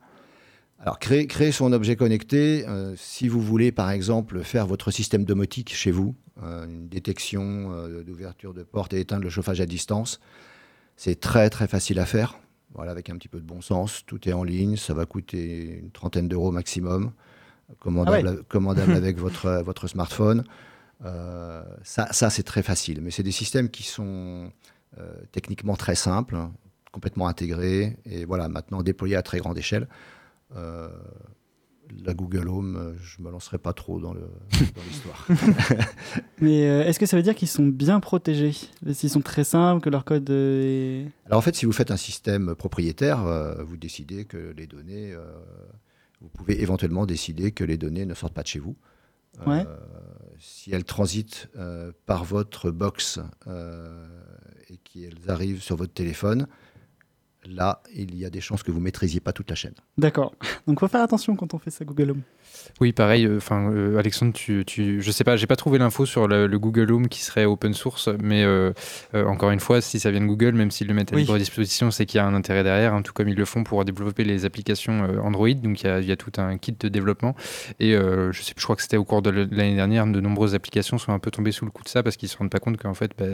Alors, créer, créer son objet connecté, euh, si vous voulez, par exemple, faire votre système domotique chez vous, euh, une détection euh, d'ouverture de porte et éteindre le chauffage à distance, c'est très, très facile à faire. Voilà, avec un petit peu de bon sens, tout est en ligne, ça va coûter une trentaine d'euros maximum, commandable, commandable avec votre, votre smartphone. Ça, ça c'est très facile, mais c'est des systèmes qui sont techniquement très simples, hein, complètement intégrés, et voilà, maintenant déployés à très grande échelle. Euh, la Google Home, euh, je me lancerai pas trop dans l'histoire. Mais euh, est-ce que ça veut dire qu'ils sont bien protégés? S'ils sont très simples, que leur code est... Alors en fait, si vous faites un système propriétaire, euh, vous décidez que les données, euh, vous pouvez éventuellement décider que les données ne sortent pas de chez vous. Ouais. si elles transitent par votre box et qu'elles arrivent sur votre téléphone, là, il y a des chances que vous maîtrisiez pas toute la chaîne. D'accord. Donc, faut faire attention quand on fait ça Google Home. Oui, pareil. Enfin, euh, Alexandre, tu, tu, je sais pas, j'ai pas trouvé l'info sur le, le Google Home qui serait open source, mais euh, euh, encore une fois, si ça vient de Google, même s'ils le mettent à Oui. libre disposition, c'est qu'il y a un intérêt derrière, hein, tout comme ils le font pour développer les applications euh, Android. Donc il y, a, il y a tout un kit de développement. Et euh, je sais, je crois que c'était au cours de l'année dernière, de nombreuses applications sont un peu tombées sous le coup de ça parce qu'ils se rendent pas compte qu'en fait, bah,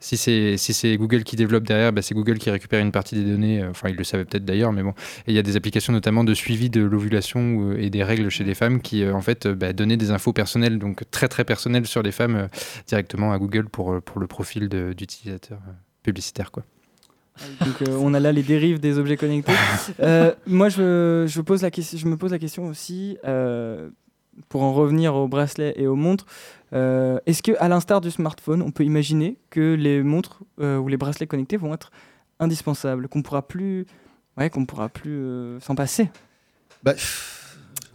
si c'est si c'est Google qui développe derrière, bah, c'est Google qui récupère une partie des données. Euh, Enfin, ils le savaient peut-être d'ailleurs, mais bon. Et il y a des applications notamment de suivi de l'ovulation ou- et des règles chez les femmes qui, euh, en fait, euh, bah, donnaient des infos personnelles, donc très très personnelles sur les femmes euh, directement à Google pour, euh, pour le profil d'utilisateur euh, publicitaire, quoi. Donc euh, on a là les dérives des objets connectés. Euh, moi, je, je, pose la question, je me pose la question aussi, euh, pour en revenir aux bracelets et aux montres, euh, est-ce que, à l'instar du smartphone, on peut imaginer que les montres euh, ou les bracelets connectés vont être indispensables, qu'on pourra plus, ouais, qu'on pourra plus euh, s'en passer Bah,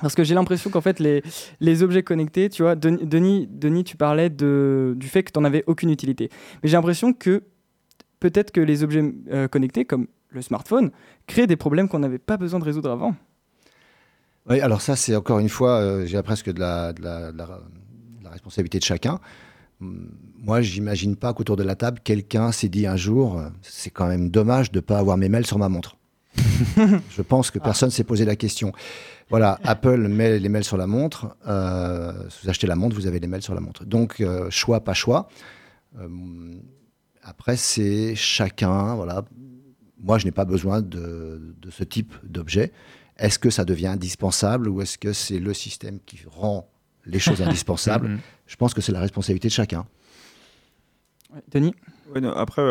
Parce que j'ai l'impression qu'en fait, les, les objets connectés, tu vois, Denis, Denis, Denis, tu parlais de, du fait que tu n'en avais aucune utilité. Mais j'ai l'impression que peut-être que les objets euh, connectés, comme le smartphone, créent des problèmes qu'on n'avait pas besoin de résoudre avant. Oui, alors ça, c'est encore une fois, euh, j'ai presque de la, de la- de la- de la responsabilité de chacun. Moi, j'imagine pas qu'autour de la table, quelqu'un s'est dit un jour, euh, c'est quand même dommage de ne pas avoir mes mails sur ma montre. Je pense que personne s'est posé la question. Voilà, Apple met les mails sur la montre. euh, si vous achetez la montre, vous avez les mails sur la montre. Donc, euh, choix, pas choix. Euh, après, c'est chacun. Voilà. Moi, je n'ai pas besoin de, de ce type d'objet. Est-ce que ça devient indispensable ou est-ce que c'est le système qui rend les choses indispensables? Mhm. Je pense que c'est la responsabilité de chacun. Denis après,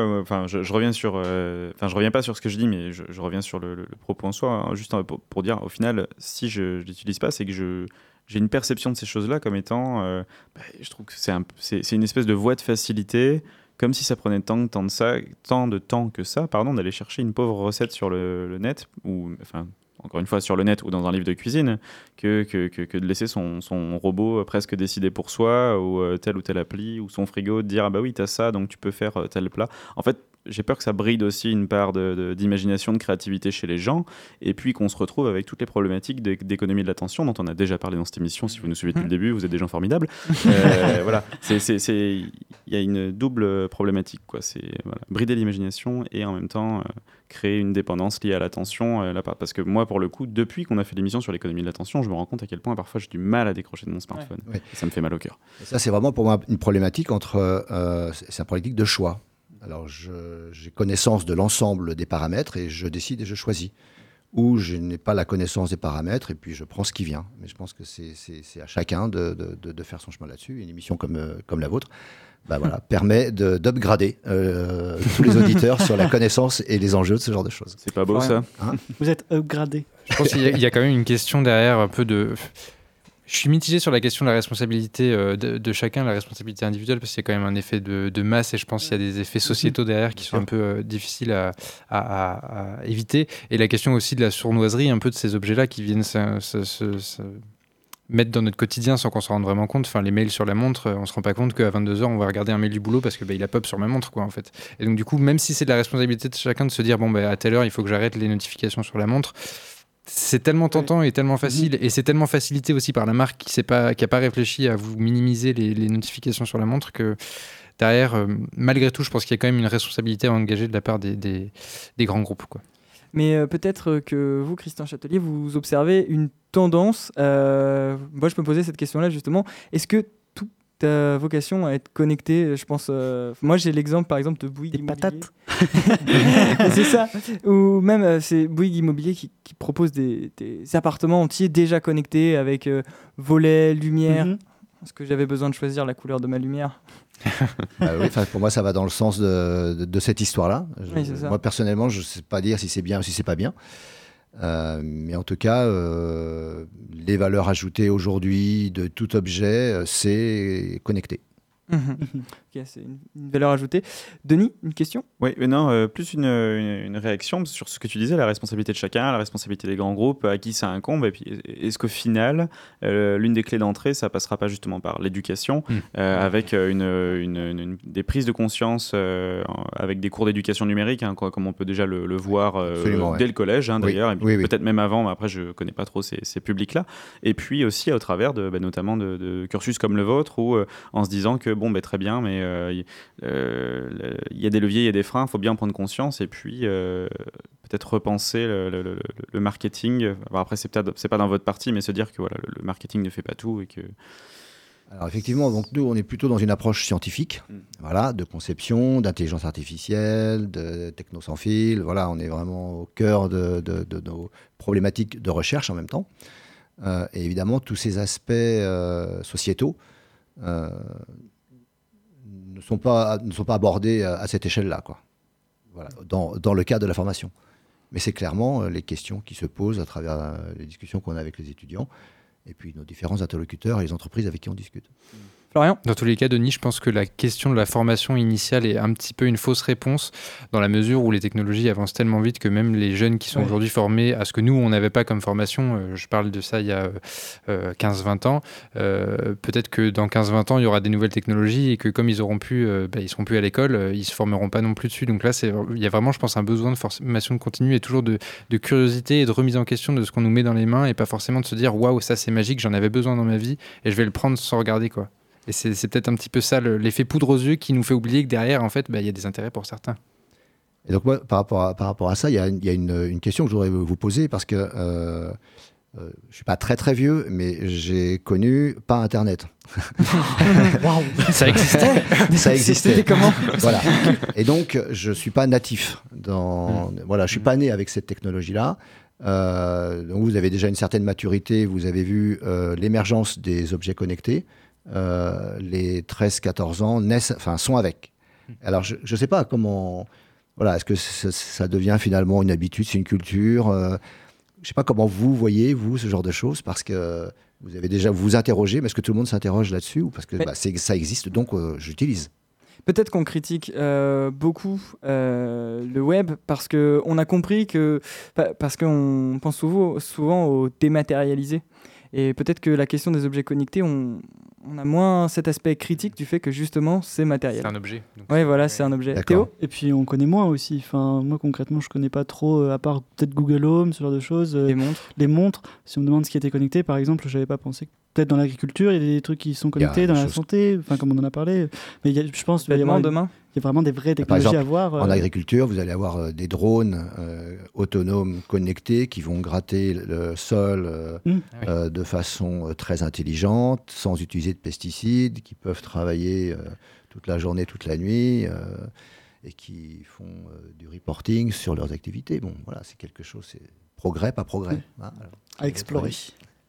je, reviens sur, euh, enfin, je reviens pas sur ce que je dis, mais je, reviens sur le, propos en soi, hein, juste euh, pour, dire, au final, si je, je l'utilise pas, c'est que je j'ai une perception de ces choses-là comme étant, euh, bah, je trouve que c'est un- une espèce de voie de facilité, comme si ça prenait tant, tant de ça, tant de temps que ça, pardon, d'aller chercher une pauvre recette sur le, le net ou, enfin. Encore une fois, sur le net ou dans un livre de cuisine, que, que, que, de laisser son, son robot presque décider pour soi, ou euh, telle ou telle appli, ou son frigo, de dire Ah bah oui, t'as ça, donc tu peux faire euh, tel plat. En fait, j'ai peur que ça bride aussi une part de- de- d'imagination, de, créativité chez les gens, et puis qu'on se retrouve avec toutes les problématiques d'é- d'économie de l'attention dont on a déjà parlé dans cette émission. Si vous nous suivez depuis le début, vous êtes des gens formidables. Euh, voilà, il y a une double problématique, quoi. C'est voilà, brider l'imagination et en même temps euh, créer une dépendance liée à l'attention. euh, parce que moi, pour le coup, depuis qu'on a fait l'émission sur l'économie de l'attention, je me rends compte à quel point parfois j'ai du mal à décrocher de mon smartphone. Ouais. Ça me fait mal au cœur. Et ça, c'est vraiment pour moi une problématique entre. euh, c'est c'est une problématique de choix. Alors, j'ai connaissance de l'ensemble des paramètres et je décide et je choisis. Ou je n'ai pas la connaissance des paramètres et puis je prends ce qui vient. Mais je pense que c'est- à chacun de, de- de- de faire son chemin là-dessus. Une émission comme, euh, comme la vôtre bah voilà, permet de- d'upgrader euh, tous les auditeurs sur la connaissance et les enjeux de ce genre de choses. C'est pas beau Ouais. ça Vous êtes upgradé. Je pense qu'il y a quand même une question derrière un peu de. Je suis mitigé sur la question de la responsabilité euh, de, de chacun, la responsabilité individuelle, parce qu'il y a quand même un effet de, de masse et je pense qu'il y a des effets sociétaux derrière qui sont un peu euh, difficiles à, à- à- à éviter. Et la question aussi de la sournoiserie, un peu de ces objets-là qui viennent se, se- se- se mettre dans notre quotidien sans qu'on s'en rende vraiment compte. Enfin, les mails sur la montre, euh, on se rend pas compte qu'à 22h, on va regarder un mail du boulot parce que bah, il a pop sur ma montre, quoi, en fait. Et donc, du coup, même si c'est de la responsabilité de chacun de se dire, bon, bah, à telle heure, il faut que j'arrête les notifications sur la montre, c'est tellement tentant et tellement facile, et c'est tellement facilité aussi par la marque qui n'a pas, qui a pas réfléchi à vous minimiser les, les notifications sur la montre que derrière, euh, malgré tout, je pense qu'il y a quand même une responsabilité à engager de la part des, des, des grands groupes. Quoi. Mais euh, peut-être que vous, Christian Châtelier, vous observez une tendance. euh, moi, je me posais cette question-là justement. Est-ce que ta vocation à être connecté, je pense. euh, moi, j'ai l'exemple par exemple de Bouygues Des Immobilier. patates. c'est ça. Ou même, euh, c'est Bouygues Immobilier qui, qui propose des, des appartements entiers déjà connectés avec euh, volets, lumière. Mhm. Est-ce que j'avais besoin de choisir la couleur de ma lumière? Ah oui, pour moi, ça va dans le sens de, de- de cette histoire-là. Je- Oui, c'est ça. moi, personnellement, je ne sais pas dire si c'est bien ou si c'est pas bien. Euh, mais en tout cas, euh, les valeurs ajoutées aujourd'hui de tout objet, euh, c'est connecté. C'est une, une valeur ajoutée. Denis, une question? Oui, mais non, euh, plus une, une- une réaction sur ce que tu disais, la responsabilité de chacun, la responsabilité des grands groupes, à qui ça incombe. Et puis, est-ce qu'au final, euh, l'une des clés d'entrée, ça passera pas justement par l'éducation, Mm. euh, avec euh, une, une- une- une- des prises de conscience, euh, en- avec des cours d'éducation numérique, hein, quoi, comme on peut déjà le, le voir euh, ouais. dès le collège, hein, Oui, d'ailleurs, et puis oui, oui. peut-être même avant, mais après, je connais pas trop ces, ces publics-là. Et puis aussi au travers de, bah, notamment de, de cursus comme le vôtre, où euh, en se disant que bon, bah, très bien, mais euh, y- euh, il y a des leviers, il y a des freins, il faut bien en prendre conscience et puis euh, peut-être repenser le, le- le- le marketing. Alors après, c'est peut-être c'est pas dans votre partie, mais se dire que voilà, le, marketing ne fait pas tout et que Alors effectivement, donc nous, on est plutôt dans une approche scientifique, Mm. voilà, de conception, d'intelligence artificielle, de techno sans fil. Voilà, on est vraiment au cœur de, de- de nos problématiques de recherche en même temps. Euh, et évidemment, tous ces aspects euh, sociétaux euh, ne, sont pas, ne pas abordés à, cette échelle-là, quoi. Voilà, dans, le cadre de la formation. Mais c'est clairement euh, les questions qui se posent à travers euh, les discussions qu'on a avec les étudiants et puis nos différents interlocuteurs et les entreprises avec qui on discute. Florian Dans tous les cas, Denis, je pense que la question de la formation initiale est un petit peu une fausse réponse dans la mesure où les technologies avancent tellement vite que même les jeunes qui sont Ouais. aujourd'hui formés à ce que nous, on n'avait pas comme formation, euh, je parle de ça il y a euh, 15-20 ans, euh, peut-être que dans 15-20 ans, il y aura des nouvelles technologies et que comme ils auront pu, euh, bah, ils seront plus à l'école, euh, ils se formeront pas non plus dessus. Donc là, il y a vraiment, je pense, un besoin de formation continue et toujours de, de curiosité et de remise en question de ce qu'on nous met dans les mains et pas forcément de se dire waouh, ça c'est magique, j'en avais besoin dans ma vie et je vais le prendre sans regarder quoi. Et c'est c'est peut-être un petit peu ça le- l'effet poudre aux yeux qui nous fait oublier que derrière, en fait, bah, il y a des intérêts pour certains. Et donc, moi, par rapport à, par rapport à ça, il y a, il y a une, une question que je voudrais vous poser parce que euh, euh, je ne suis pas très très vieux, mais j'ai connu pas Internet. Ça existait Ça existait. C'était comment Voilà. Et donc, je ne suis pas natif. Dans, Voilà, je ne suis pas né avec cette technologie-là. Euh, donc, vous avez déjà une certaine maturité. Vous avez vu euh, l'émergence des objets connectés. Euh, les 13-14 ans naissent, enfin, sont avec. Alors, je ne sais pas comment. Voilà, est-ce que ça, ça devient finalement une habitude, c'est une culture euh, Je ne sais pas comment vous voyez, vous, ce genre de choses, parce que vous avez déjà vous vous interrogez, mais est-ce que tout le monde s'interroge là-dessus Ou parce que bah, c'est- ça existe, donc euh, j'utilise. Peut-être qu'on critique euh, beaucoup euh, le web parce que on a compris que pa- parce qu'on pense souvent, souvent au dématérialisé et peut-être que la question des objets connectés on, on a moins cet aspect critique du fait que justement c'est matériel. C'est un objet. Ouais voilà c'est un objet. Théo? Et puis on connaît moins aussi. Enfin, moi concrètement, je connais pas trop, euh, à part peut-être Google Home, ce genre de choses. euh, les montres. les montres, si on me demande ce qui était connecté, par exemple, j'avais pas pensé. Peut-être dans l'agriculture, il y a des trucs qui sont Il y a connectés, dans la santé, enfin comme on en a parlé. Mais il y a- je pense qu'il y, y a vraiment des vraies Par technologies exemple, à voir. euh, En agriculture, vous allez avoir euh, des drones euh, autonomes connectés qui vont gratter le sol euh, Mm. Ah oui. euh, de façon très intelligente, sans utiliser de pesticides, qui peuvent travailler euh, toute la journée, toute la nuit, euh, et qui font euh, du reporting sur leurs activités. Bon, voilà, c'est quelque chose, c'est progrès, pas progrès. hein, alors. à explorer.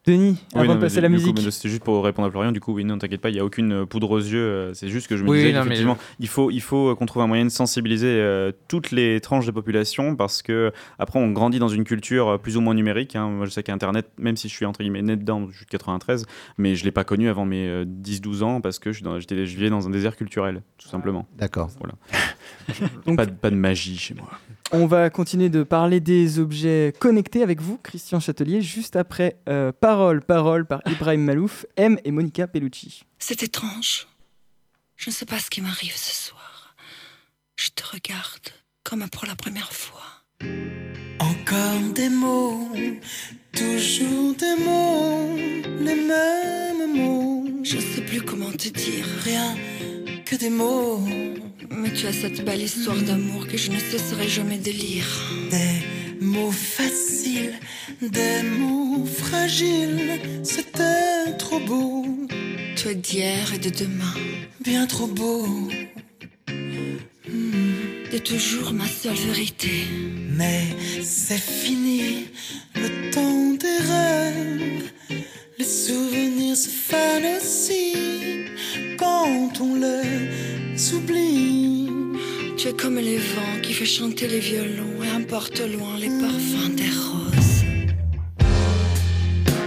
Denis Oui, avant non, de passer à la musique. C'était juste pour répondre à Florian. Du coup, oui, non, t'inquiète pas, il n'y a aucune euh, poudre aux yeux. euh, C'est juste que je me Oui, disais non, mais- qu'effectivement, il faut, il faut euh, qu'on trouve un moyen de sensibiliser euh, toutes les tranches de population parce que après, on grandit dans une culture plus ou moins numérique. hein. Moi, je sais qu'Internet, même si je suis entre guillemets né dedans, je suis de 93, mais je l'ai pas connu avant mes euh, 10-12 ans parce que je, suis dans- je vivais dans un désert culturel, tout simplement. D'accord. Donc- Pas, de- pas de magie chez moi. On va continuer de parler des objets connectés avec vous, Christian Châtelier, juste après euh, Parole, Parole par Ibrahim Malouf, M et Monica Bellucci. C'est étrange. Je ne sais pas ce qui m'arrive ce soir. Je te regarde comme pour la première fois. Encore des mots, toujours des mots, les mêmes mots. Je ne sais plus comment te dire. Rien que des mots, Mais tu as cette belle histoire d'amour que je ne cesserai jamais de lire. des mots faciles, des mots fragiles. C'était trop beau, es d'hier et de demain. bien trop beau. T'es toujours ma seule vérité. Mais c'est fini, le temps des rêves. Les souvenirs se aussi quand on les oublie. Tu es comme les vents qui fait chanter les violons et importe loin les parfums des roses.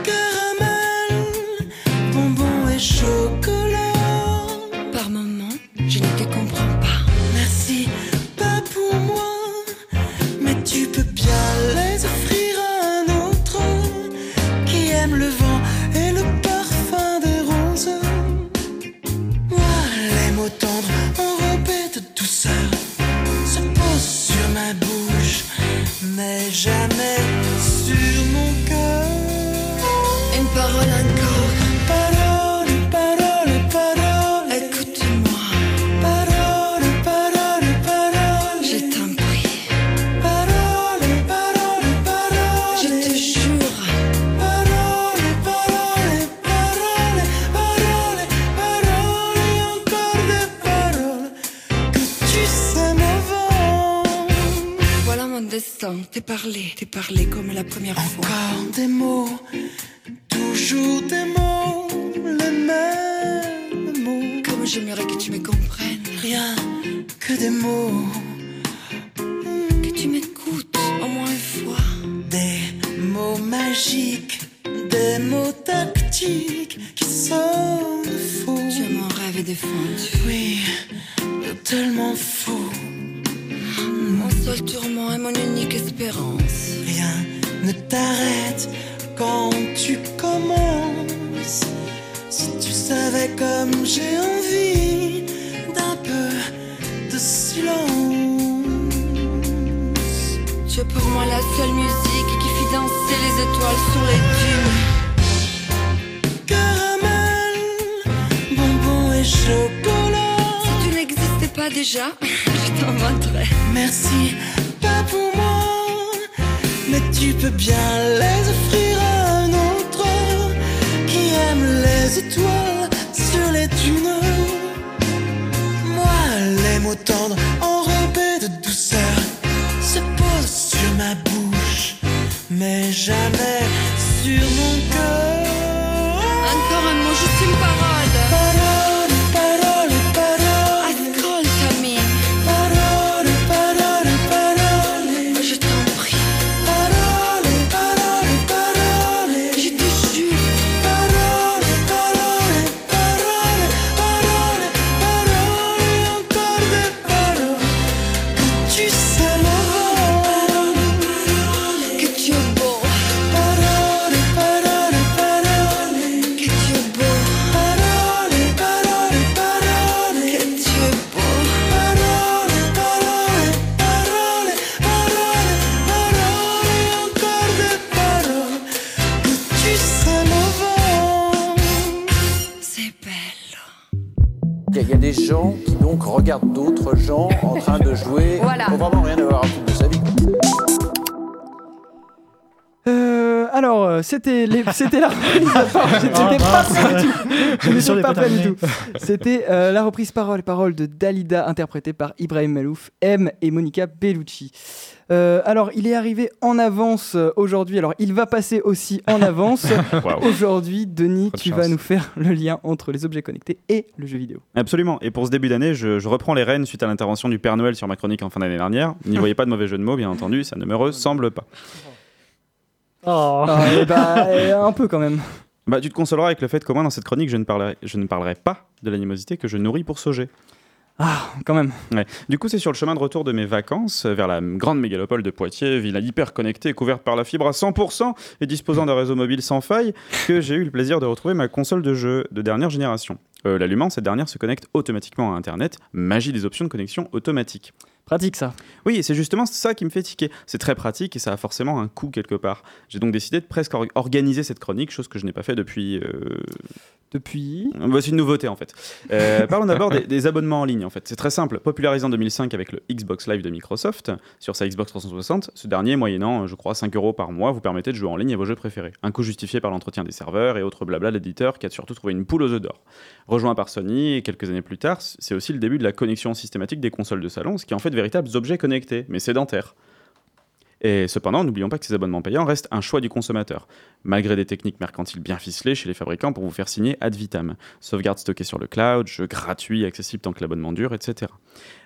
Caramel, bonbons et chocolat. Mais jamais sur mon cœur. Une parole encore. T'es parlé, t'es parlé comme la première fois. Encore des mots, toujours des mots, les mêmes mots. Comme j'aimerais que tu me comprennes. Rien que des mots, Que tu m'écoutes au moins une fois. des mots magiques, des mots tactiques qui sonnent faux. Tu es mon m'avais défendu. Oui, tellement fou. Mon seul tourment espérance. Rien ne t'arrête quand tu commences. Si tu savais comme j'ai envie d'un peu de silence. Tu es pour moi la seule musique qui fit danser les étoiles sur les dunes. Caramel, bonbons et chocolat. Si tu n'existais pas déjà, je t'inventerais. Merci, mais tu peux bien les offrir c'était les- la reprise. Attends, J'étais pas mince. prêt du tout. Je L'émission n'étais n'est pas pas prêt du terminée. tout. C'était euh, la reprise parole et parole de Dalida, interprétée par Ibrahim Malouf, M et Monica Bellucci. Euh, alors, il est arrivé en avance euh, aujourd'hui. Alors, il va passer aussi en avance. Aujourd'hui, Denis, Trop tu vas nous faire le lien entre les objets connectés et le jeu vidéo. Absolument. Et pour ce début d'année, je, je reprends les rênes suite à l'intervention du Père Noël sur ma chronique en fin d'année dernière. N'y voyez pas de mauvais jeu de mots, bien entendu, ça ne me ressemble pas. Oh. Eh bah, eh, un peu quand même. Bah, tu te consoleras avec le fait qu'au moins dans cette chronique, je ne parlerai, je ne parlerai pas de l'animosité que je nourris pour Sauger. Ah, quand même. Ouais. Du coup, c'est sur le chemin de retour de mes vacances euh, vers la grande mégalopole de Poitiers, ville hyper connectée, couverte par la fibre à 100% et disposant d'un réseau mobile sans faille, que j'ai eu le plaisir de retrouver ma console de jeu de dernière génération. Euh, L'allumant, cette dernière se connecte automatiquement à Internet, magie des options de connexion automatique. Pratique ça. Oui, c'est justement ça qui me fait tiquer. C'est très pratique et ça a forcément un coût quelque part. J'ai donc décidé de presque or- organiser cette chronique, chose que je n'ai pas fait depuis. euh, Depuis. bah, c'est une nouveauté en fait. Euh, parlons d'abord des, des abonnements en ligne en fait. C'est très simple. Popularisé en 2005 avec le Xbox Live de Microsoft sur sa Xbox 360, ce dernier, moyennant, je crois, 5 euros par mois, vous permettait de jouer en ligne à vos jeux préférés. Un coût justifié par l'entretien des serveurs et autres blabla de l'éditeur qui a surtout trouvé une poule aux œufs d'or. Rejoint par Sony, quelques années plus tard, c'est aussi le début de la connexion systématique des consoles de salon, ce qui en fait de véritables objets connectés, mais sédentaires. Et cependant, n'oublions pas que ces abonnements payants restent un choix du consommateur, malgré des techniques mercantiles bien ficelées chez les fabricants pour vous faire signer ad vitam. Sauvegarde stockée sur le cloud, jeux gratuits, accessibles tant que l'abonnement dure, etc.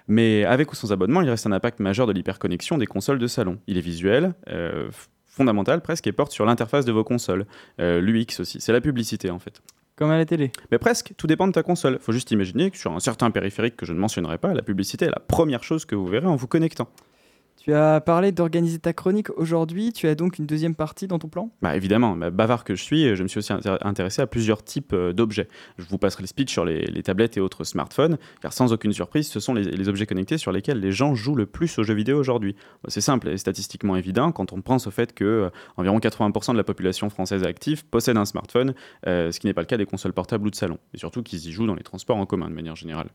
Mais avec ou sans abonnement, il reste un impact majeur de l'hyperconnexion des consoles de salon. Il est visuel, euh, fondamental presque, et porte sur l'interface de vos consoles. Euh, L'UX aussi, c'est la publicité en fait. Comme à la télé. Mais presque, tout dépend de ta console. Faut juste imaginer que sur un certain périphérique que je ne mentionnerai pas, la publicité est la première chose que vous verrez en vous connectant. Tu as parlé d'organiser ta chronique aujourd'hui. Tu as donc une deuxième partie dans ton plan? Bah évidemment, bah, bavard que je suis, je me suis aussi intér- intéressé à plusieurs types euh, d'objets. Je vous passerai le speech sur les, tablettes et autres smartphones, car sans aucune surprise, ce sont les, les objets connectés sur lesquels les gens jouent le plus aux jeux vidéo aujourd'hui. Bah, C'est simple et statistiquement évident quand on pense au fait que euh, environ 80% de la population française active possède un smartphone, euh, ce qui n'est pas le cas des consoles portables ou de salon, et surtout qu'ils y jouent dans les transports en commun de manière générale.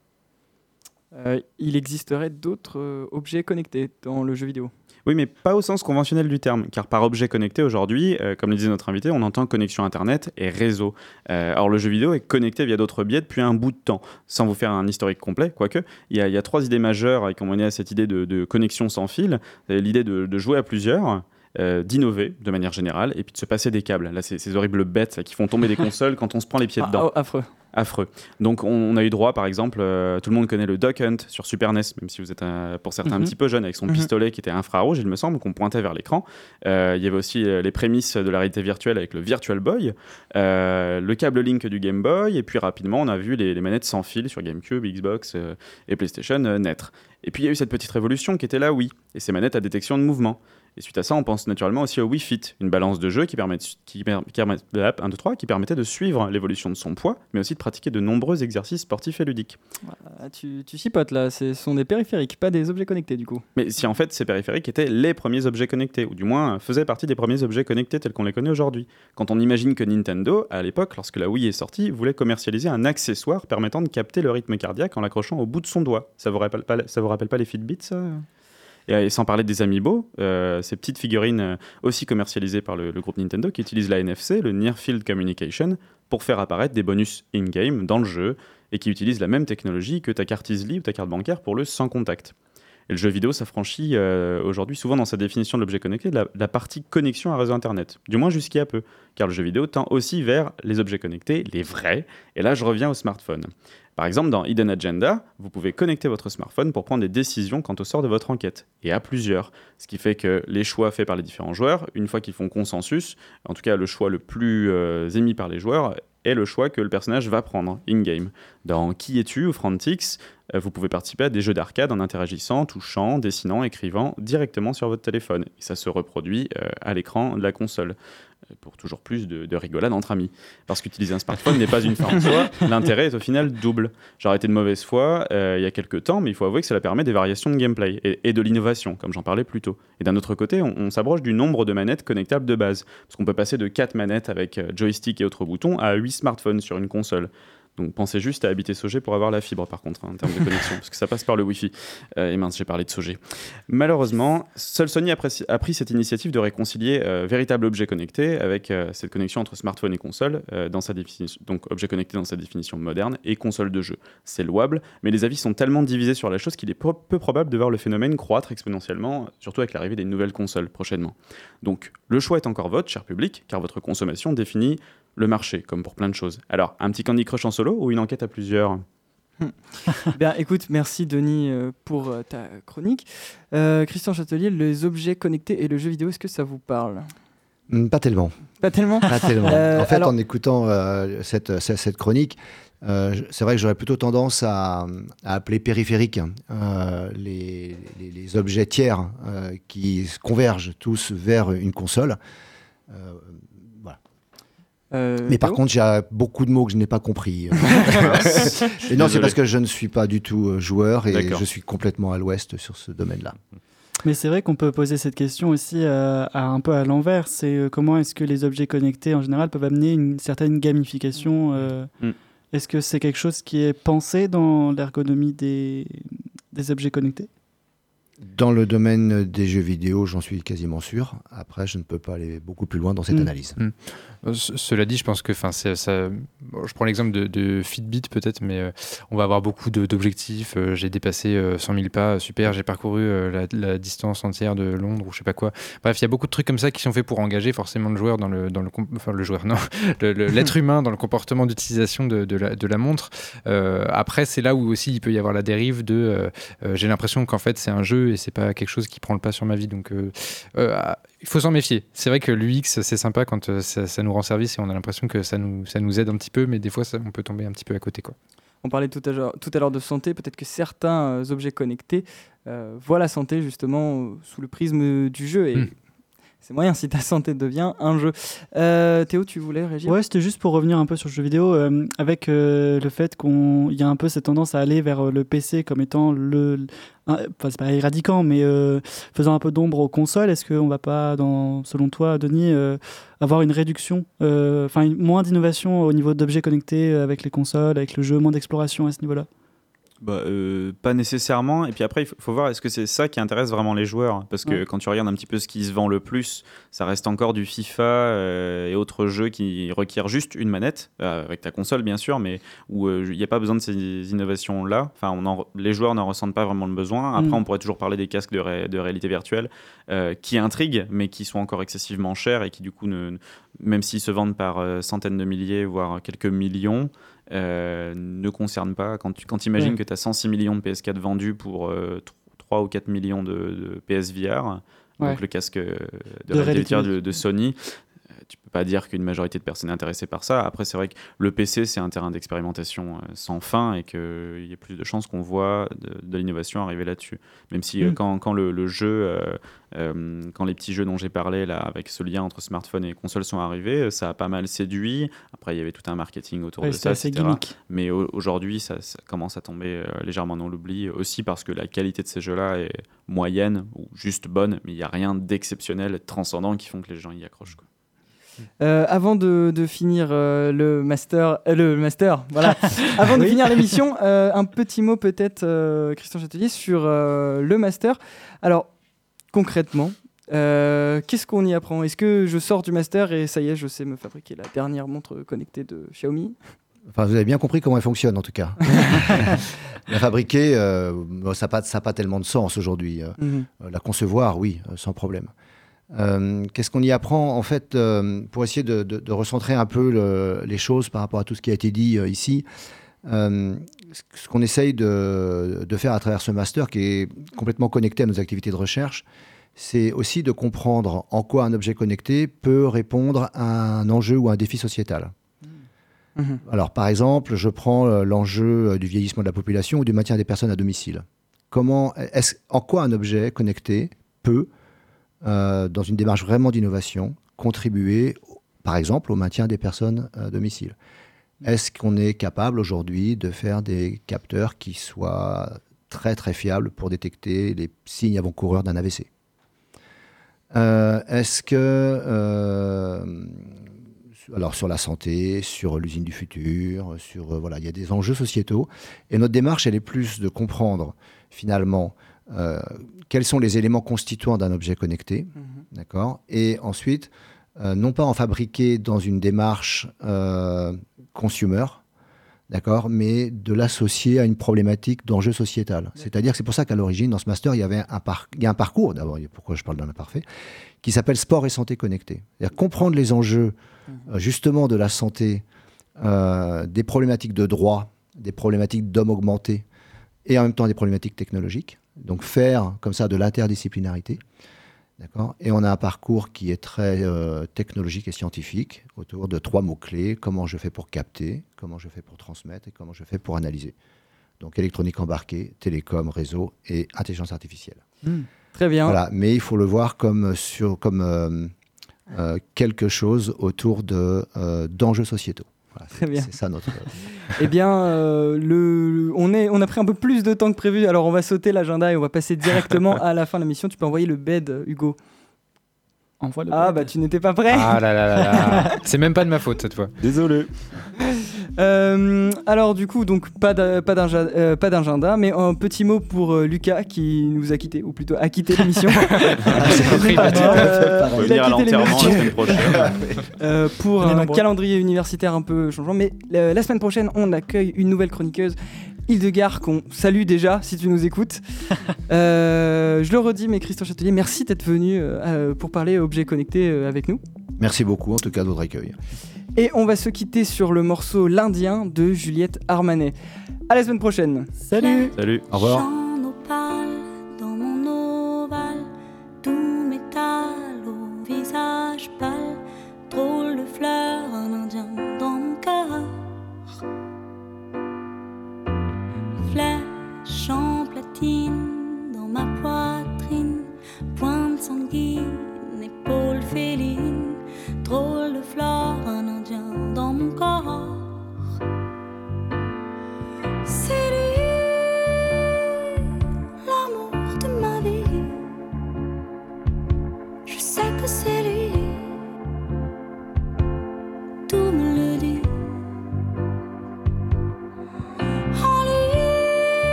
Euh, Il existerait d'autres euh, objets connectés dans le jeu vidéo? Oui, mais pas au sens conventionnel du terme, car par objet connecté aujourd'hui, euh, comme le disait notre invité, on entend connexion Internet et réseau. Alors le jeu vidéo est connecté via d'autres biais depuis un bout de temps, sans vous faire un historique complet, quoique. Il y a, il y a trois idées majeures qui ont mené à cette idée de, de connexion sans fil. L'idée de, de jouer à plusieurs. euh, d'innover de manière générale et puis de se passer des câbles là c'est ces horribles bêtes là, qui font tomber des consoles quand on se prend les pieds Ah, dedans oh, affreux. Affreux. Donc on, on a eu droit, par exemple, euh, tout le monde connaît le Duck Hunt sur Super NES, même si vous êtes euh, pour certains un Mhm. petit peu jeune, avec son Mhm. pistolet qui était infrarouge, il me semble, qu'on pointait vers l'écran. Euh, il y avait aussi les prémices de la réalité virtuelle avec le Virtual Boy, euh, le câble Link du Game Boy, et puis rapidement on a vu les, les manettes sans fil sur GameCube, Xbox et PlayStation naître. Et puis il y a eu cette petite révolution qui était la Wii, et ces manettes à détection de mouvement. Et suite à ça, on pense naturellement aussi au Wii Fit, une balance de jeu qui, permet, permettait de suivre l'évolution de son poids, mais aussi de pratiquer de nombreux exercices sportifs et ludiques. Ah, tu, tu chipotes là, ce sont des périphériques, pas des objets connectés du coup. Mais si en fait ces périphériques étaient les premiers objets connectés, ou du moins euh, faisaient partie des premiers objets connectés tels qu'on les connaît aujourd'hui. Quand on imagine que Nintendo, à l'époque, lorsque la Wii est sortie, voulait commercialiser un accessoire permettant de capter le rythme cardiaque en l'accrochant au bout de son doigt. Ça vous rappelle pas, ça vous rappelle pas les Fitbits ça? Et, et sans parler des Amiibo, euh, ces petites figurines euh, aussi commercialisées par le, groupe Nintendo qui utilisent la NFC, le Near Field Communication, pour faire apparaître des bonus in-game dans le jeu et qui utilisent la même technologie que ta carte Easily ou ta carte bancaire pour le sans contact. Et le jeu vidéo s'affranchit euh, aujourd'hui souvent dans sa définition de l'objet connecté de la, de la partie connexion à réseau Internet, du moins a peu, car le jeu vidéo tend aussi vers les objets connectés, les vrais, et là je reviens au smartphone. Par exemple, dans Hidden Agenda, vous pouvez connecter votre smartphone pour prendre des décisions quant au sort de votre enquête, et à plusieurs. Ce qui fait que les choix faits par les différents joueurs, une fois qu'ils font consensus, en tout cas le choix le plus euh, émis par les joueurs, est le choix que le personnage va prendre in-game. Dans Qui es-tu ou Frantix, euh, vous pouvez participer à des jeux d'arcade en interagissant, touchant, dessinant, écrivant directement sur votre téléphone. Et ça se reproduit euh, à l'écran de la console pour toujours plus de, de rigolade entre amis. Parce qu'utiliser un smartphone n'est pas une fin en soi, l'intérêt est au final double. J'aurais été de mauvaise foi euh, il y a quelques temps, mais il faut avouer que cela permet des variations de gameplay et, et de l'innovation, comme j'en parlais plus tôt. Et d'un autre côté, on, on s'approche du nombre de manettes connectables de base, parce qu'on peut passer de 4 manettes avec euh, joystick et autres boutons à 8 smartphones sur une console. Donc pensez juste à habiter Sogé pour avoir la fibre par contre hein, en termes de connexion, parce que ça passe par le Wi-Fi. Euh, et mince, j'ai parlé de Sogé. Malheureusement, seul Sony a, pris cette initiative de réconcilier euh, véritable objet connecté avec euh, cette connexion entre smartphone et console, donc objet connecté dans sa définition moderne et console de jeu. C'est louable, mais les avis sont tellement divisés sur la chose qu'il est peu probable de voir le phénomène croître exponentiellement, surtout avec l'arrivée des nouvelles consoles prochainement. Donc le choix est encore votre, cher public, car votre consommation définit le marché, comme pour plein de choses. Alors, un petit Candy Crush en solo ou une enquête à plusieurs? Bien, écoute, merci Denis euh, pour euh, ta chronique. Euh, Christian Châtelier, les objets connectés et le jeu vidéo, est-ce que ça vous parle? Hmm, Pas tellement. Pas tellement? Pas tellement. Euh, en fait, alors- en écoutant euh, cette, cette, cette chronique, euh, c'est vrai que j'aurais plutôt tendance à, à appeler périphériques euh, les, les- les objets tiers euh, qui convergent tous vers une console. Euh. Mais par contre, il y a beaucoup de mots que je n'ai pas compris. et non, c'est parce que je ne suis pas du tout euh, joueur et je suis complètement à l'ouest sur ce domaine-là. Mais c'est vrai qu'on peut poser cette question aussi euh, à un peu à l'envers. C'est comment est-ce que les objets connectés en général peuvent amener une certaine gamification euh, Mm. Est-ce que c'est quelque chose qui est pensé dans l'ergonomie des, des objets connectés? Dans le domaine des jeux vidéo, j'en suis quasiment sûr. Après, je ne peux pas aller beaucoup plus loin dans cette Mm. analyse. Mm. Euh, ce- Cela dit, je pense que, enfin, je prends l'exemple de, Fitbit peut-être, mais euh, on va avoir beaucoup d'objectifs. Euh, j'ai dépassé euh, 100 000 pas, super. J'ai parcouru euh, la, distance entière de Londres ou je sais pas quoi. Bref, il y a beaucoup de trucs comme ça qui sont faits pour engager forcément le joueur dans le, enfin le joueur, non, l'être humain dans le comportement d'utilisation de, la, de la montre. Euh, après, c'est là où aussi il peut y avoir la dérive de, euh, euh, j'ai l'impression qu'en fait c'est un jeu et c'est pas quelque chose qui prend le pas sur ma vie. Donc, euh, euh, il faut s'en méfier. C'est vrai que l'UX, c'est sympa quand euh, ça, ça nous rend service et on a l'impression que ça nous, ça nous aide un petit peu, mais des fois, ça- on peut tomber un petit peu à côté. Quoi. On parlait tout à l'heure, de santé. Peut-être que certains euh, objets connectés euh, voient la santé justement sous le prisme du jeu. Et Mm. C'est moyen si ta santé devient un jeu. Euh, Théo, tu voulais réagir Ouais, c'était juste pour revenir un peu sur le jeu vidéo, euh, avec euh, le fait qu'il y a un peu cette tendance à aller vers le PC comme étant le. Enfin, c'est pas éradiquant, mais faisant un peu d'ombre aux consoles. Est-ce qu'on va pas, selon toi, Denis, avoir une réduction, enfin, moins d'innovation au niveau d'objets connectés avec les consoles, avec le jeu, moins d'exploration à ce niveau-là? Bah, euh, pas nécessairement. Et puis après, il faut, voir est-ce que c'est ça qui intéresse vraiment les joueurs? Parce que Ouais. quand tu regardes un petit peu ce qui se vend le plus, ça reste encore du FIFA euh, et autres jeux qui requièrent juste une manette, euh, avec ta console bien sûr, mais où il n'y a pas besoin de ces innovations-là. Enfin, on en- les joueurs n'en ressentent pas vraiment le besoin. Après, Mm. on pourrait toujours parler des casques de, ré- de réalité virtuelle qui intriguent, mais qui sont encore excessivement chers et qui du coup, ne, même s'ils se vendent par centaines de milliers, voire quelques millions, euh, ne concerne pas. Quand tu quand imagines Ouais. que tu as 106 millions de PS4 vendus pour euh, 3 ou 4 millions de, de PSVR, Ouais. donc le casque euh, de, De réalité virtuelle de, de Sony, euh, tu peux pas dire qu'une majorité de personnes est intéressée par ça. Après, c'est vrai que le PC, c'est un terrain d'expérimentation euh, sans fin et qu'il y a plus de chances qu'on voit de, de l'innovation arriver là-dessus. Même si euh, Mm. quand, quand le, le jeu, euh, quand les petits jeux dont j'ai parlé, là, avec ce lien entre smartphone et console sont arrivés, ça a pas mal séduit. Après, il y avait tout un marketing autour Ouais, de ça, assez etc. gimmick. Mais au- aujourd'hui, ça, ça commence à tomber légèrement dans l'oubli, aussi parce que la qualité de ces jeux-là est moyenne ou juste bonne, mais il n'y a rien d'exceptionnel, de transcendant qui font que les gens y accrochent. quoi. Euh, avant de, de finir euh, le master, euh, le master, voilà. avant de Oui. finir l'émission, un petit mot peut-être, Christian Châtelier, sur le master. Alors concrètement, qu'est-ce qu'on y apprend? Est-ce que je sors du master et ça y est, je sais me fabriquer la dernière montre connectée de Xiaomi? Enfin, vous avez bien compris comment elle fonctionne, en tout cas. la fabriquer, ça n'a pas, tellement de sens aujourd'hui. Mhm. La concevoir, oui, sans problème. Euh, Qu'est-ce qu'on y apprend En fait, euh, pour essayer de, de- de recentrer un peu le- les choses par rapport à tout ce qui a été dit euh, ici, ce- qu'on essaye de, de faire à travers ce master, qui est complètement connecté à nos activités de recherche, c'est aussi de comprendre en quoi un objet connecté peut répondre à un enjeu ou un défi sociétal. Mhm. Alors, par exemple, je prends l'enjeu du vieillissement de la population ou du maintien des personnes à domicile. Comment, en quoi un objet connecté peut, euh, dans une démarche vraiment d'innovation, contribuer, par exemple, au maintien des personnes à domicile Est-ce qu'on est capable aujourd'hui de faire des capteurs qui soient très très fiables pour détecter les signes avant-coureurs d'un AVC Euh, Est-ce que euh, alors sur la santé, sur l'usine du futur, sur euh, voilà, il y a des enjeux sociétaux. Et notre démarche, elle est plus de comprendre finalement euh, quels sont les éléments constituants d'un objet connecté, d'accord, et ensuite euh, non pas en fabriquer dans une démarche euh, consumer, d'accord, mais de l'associer à une problématique d'enjeu sociétal. C'est-à-dire que c'est pour ça qu'à l'origine, dans ce master, il y avait un, par- il y a un parcours, d'abord, pourquoi je parle d'un imparfait, qui s'appelle sport et santé connectée. C'est-à-dire comprendre les enjeux euh, justement de la santé, des problématiques de droit, des problématiques d'hommes augmentés et en même temps des problématiques technologiques. Donc faire comme ça de l'interdisciplinarité. D'accord? Et on a un parcours qui est très euh, technologique et scientifique autour de trois mots-clés. Comment je fais pour capter, comment je fais pour transmettre et comment je fais pour analyser. Donc électronique embarquée, télécom, réseau et intelligence artificielle. Très bien. Voilà, mais il faut le voir comme, sur, comme euh, euh, quelque chose autour de, d'enjeux sociétaux. Voilà, Très bien. C'est ça notre. Eh bien, euh, le, on, est, on a pris un peu plus de temps que prévu, alors on va sauter l'agenda et on va passer directement à la fin de l'émission. Tu peux envoyer le bed, Hugo. Envoie le Ah, bed. bah tu n'étais pas prêt Ah là là là là. C'est même pas de ma faute cette fois. Désolé. Euh, alors du coup, donc pas d'agenda, euh, pas d'agenda, mais un petit mot pour euh, Lucas qui nous a quitté, ou plutôt a quitté l'émission. compris, Euh, venir à quitté l'enterrement la l'émission. semaine prochaine. Pour un nombreux. calendrier universitaire un peu changeant. Mais euh, la semaine prochaine, on accueille une nouvelle chroniqueuse, Hildegard, qu'on salue déjà si tu nous écoutes. Euh, je le redis, mais Christian Châtelier, merci d'être venu pour parler objets connectés euh, avec nous. Merci beaucoup en tout cas de votre accueil. Et on va se quitter sur le morceau L'Indien de Juliette Armanet. À la semaine prochaine. Salut Salut. Au revoir.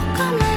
szukam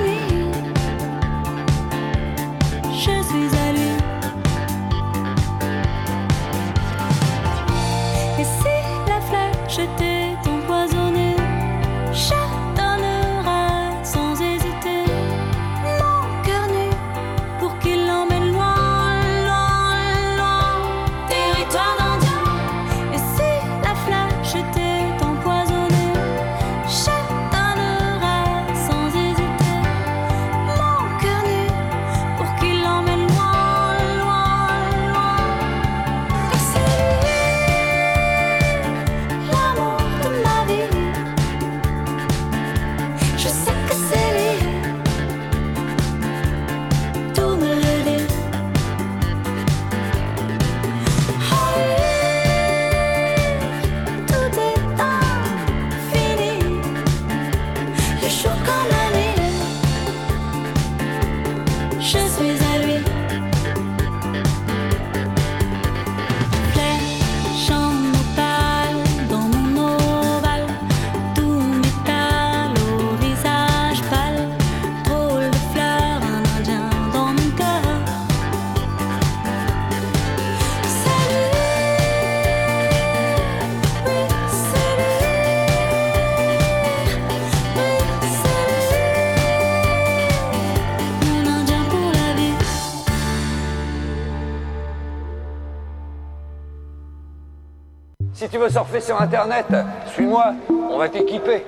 sur Internet, suis-moi, on va t'équiper.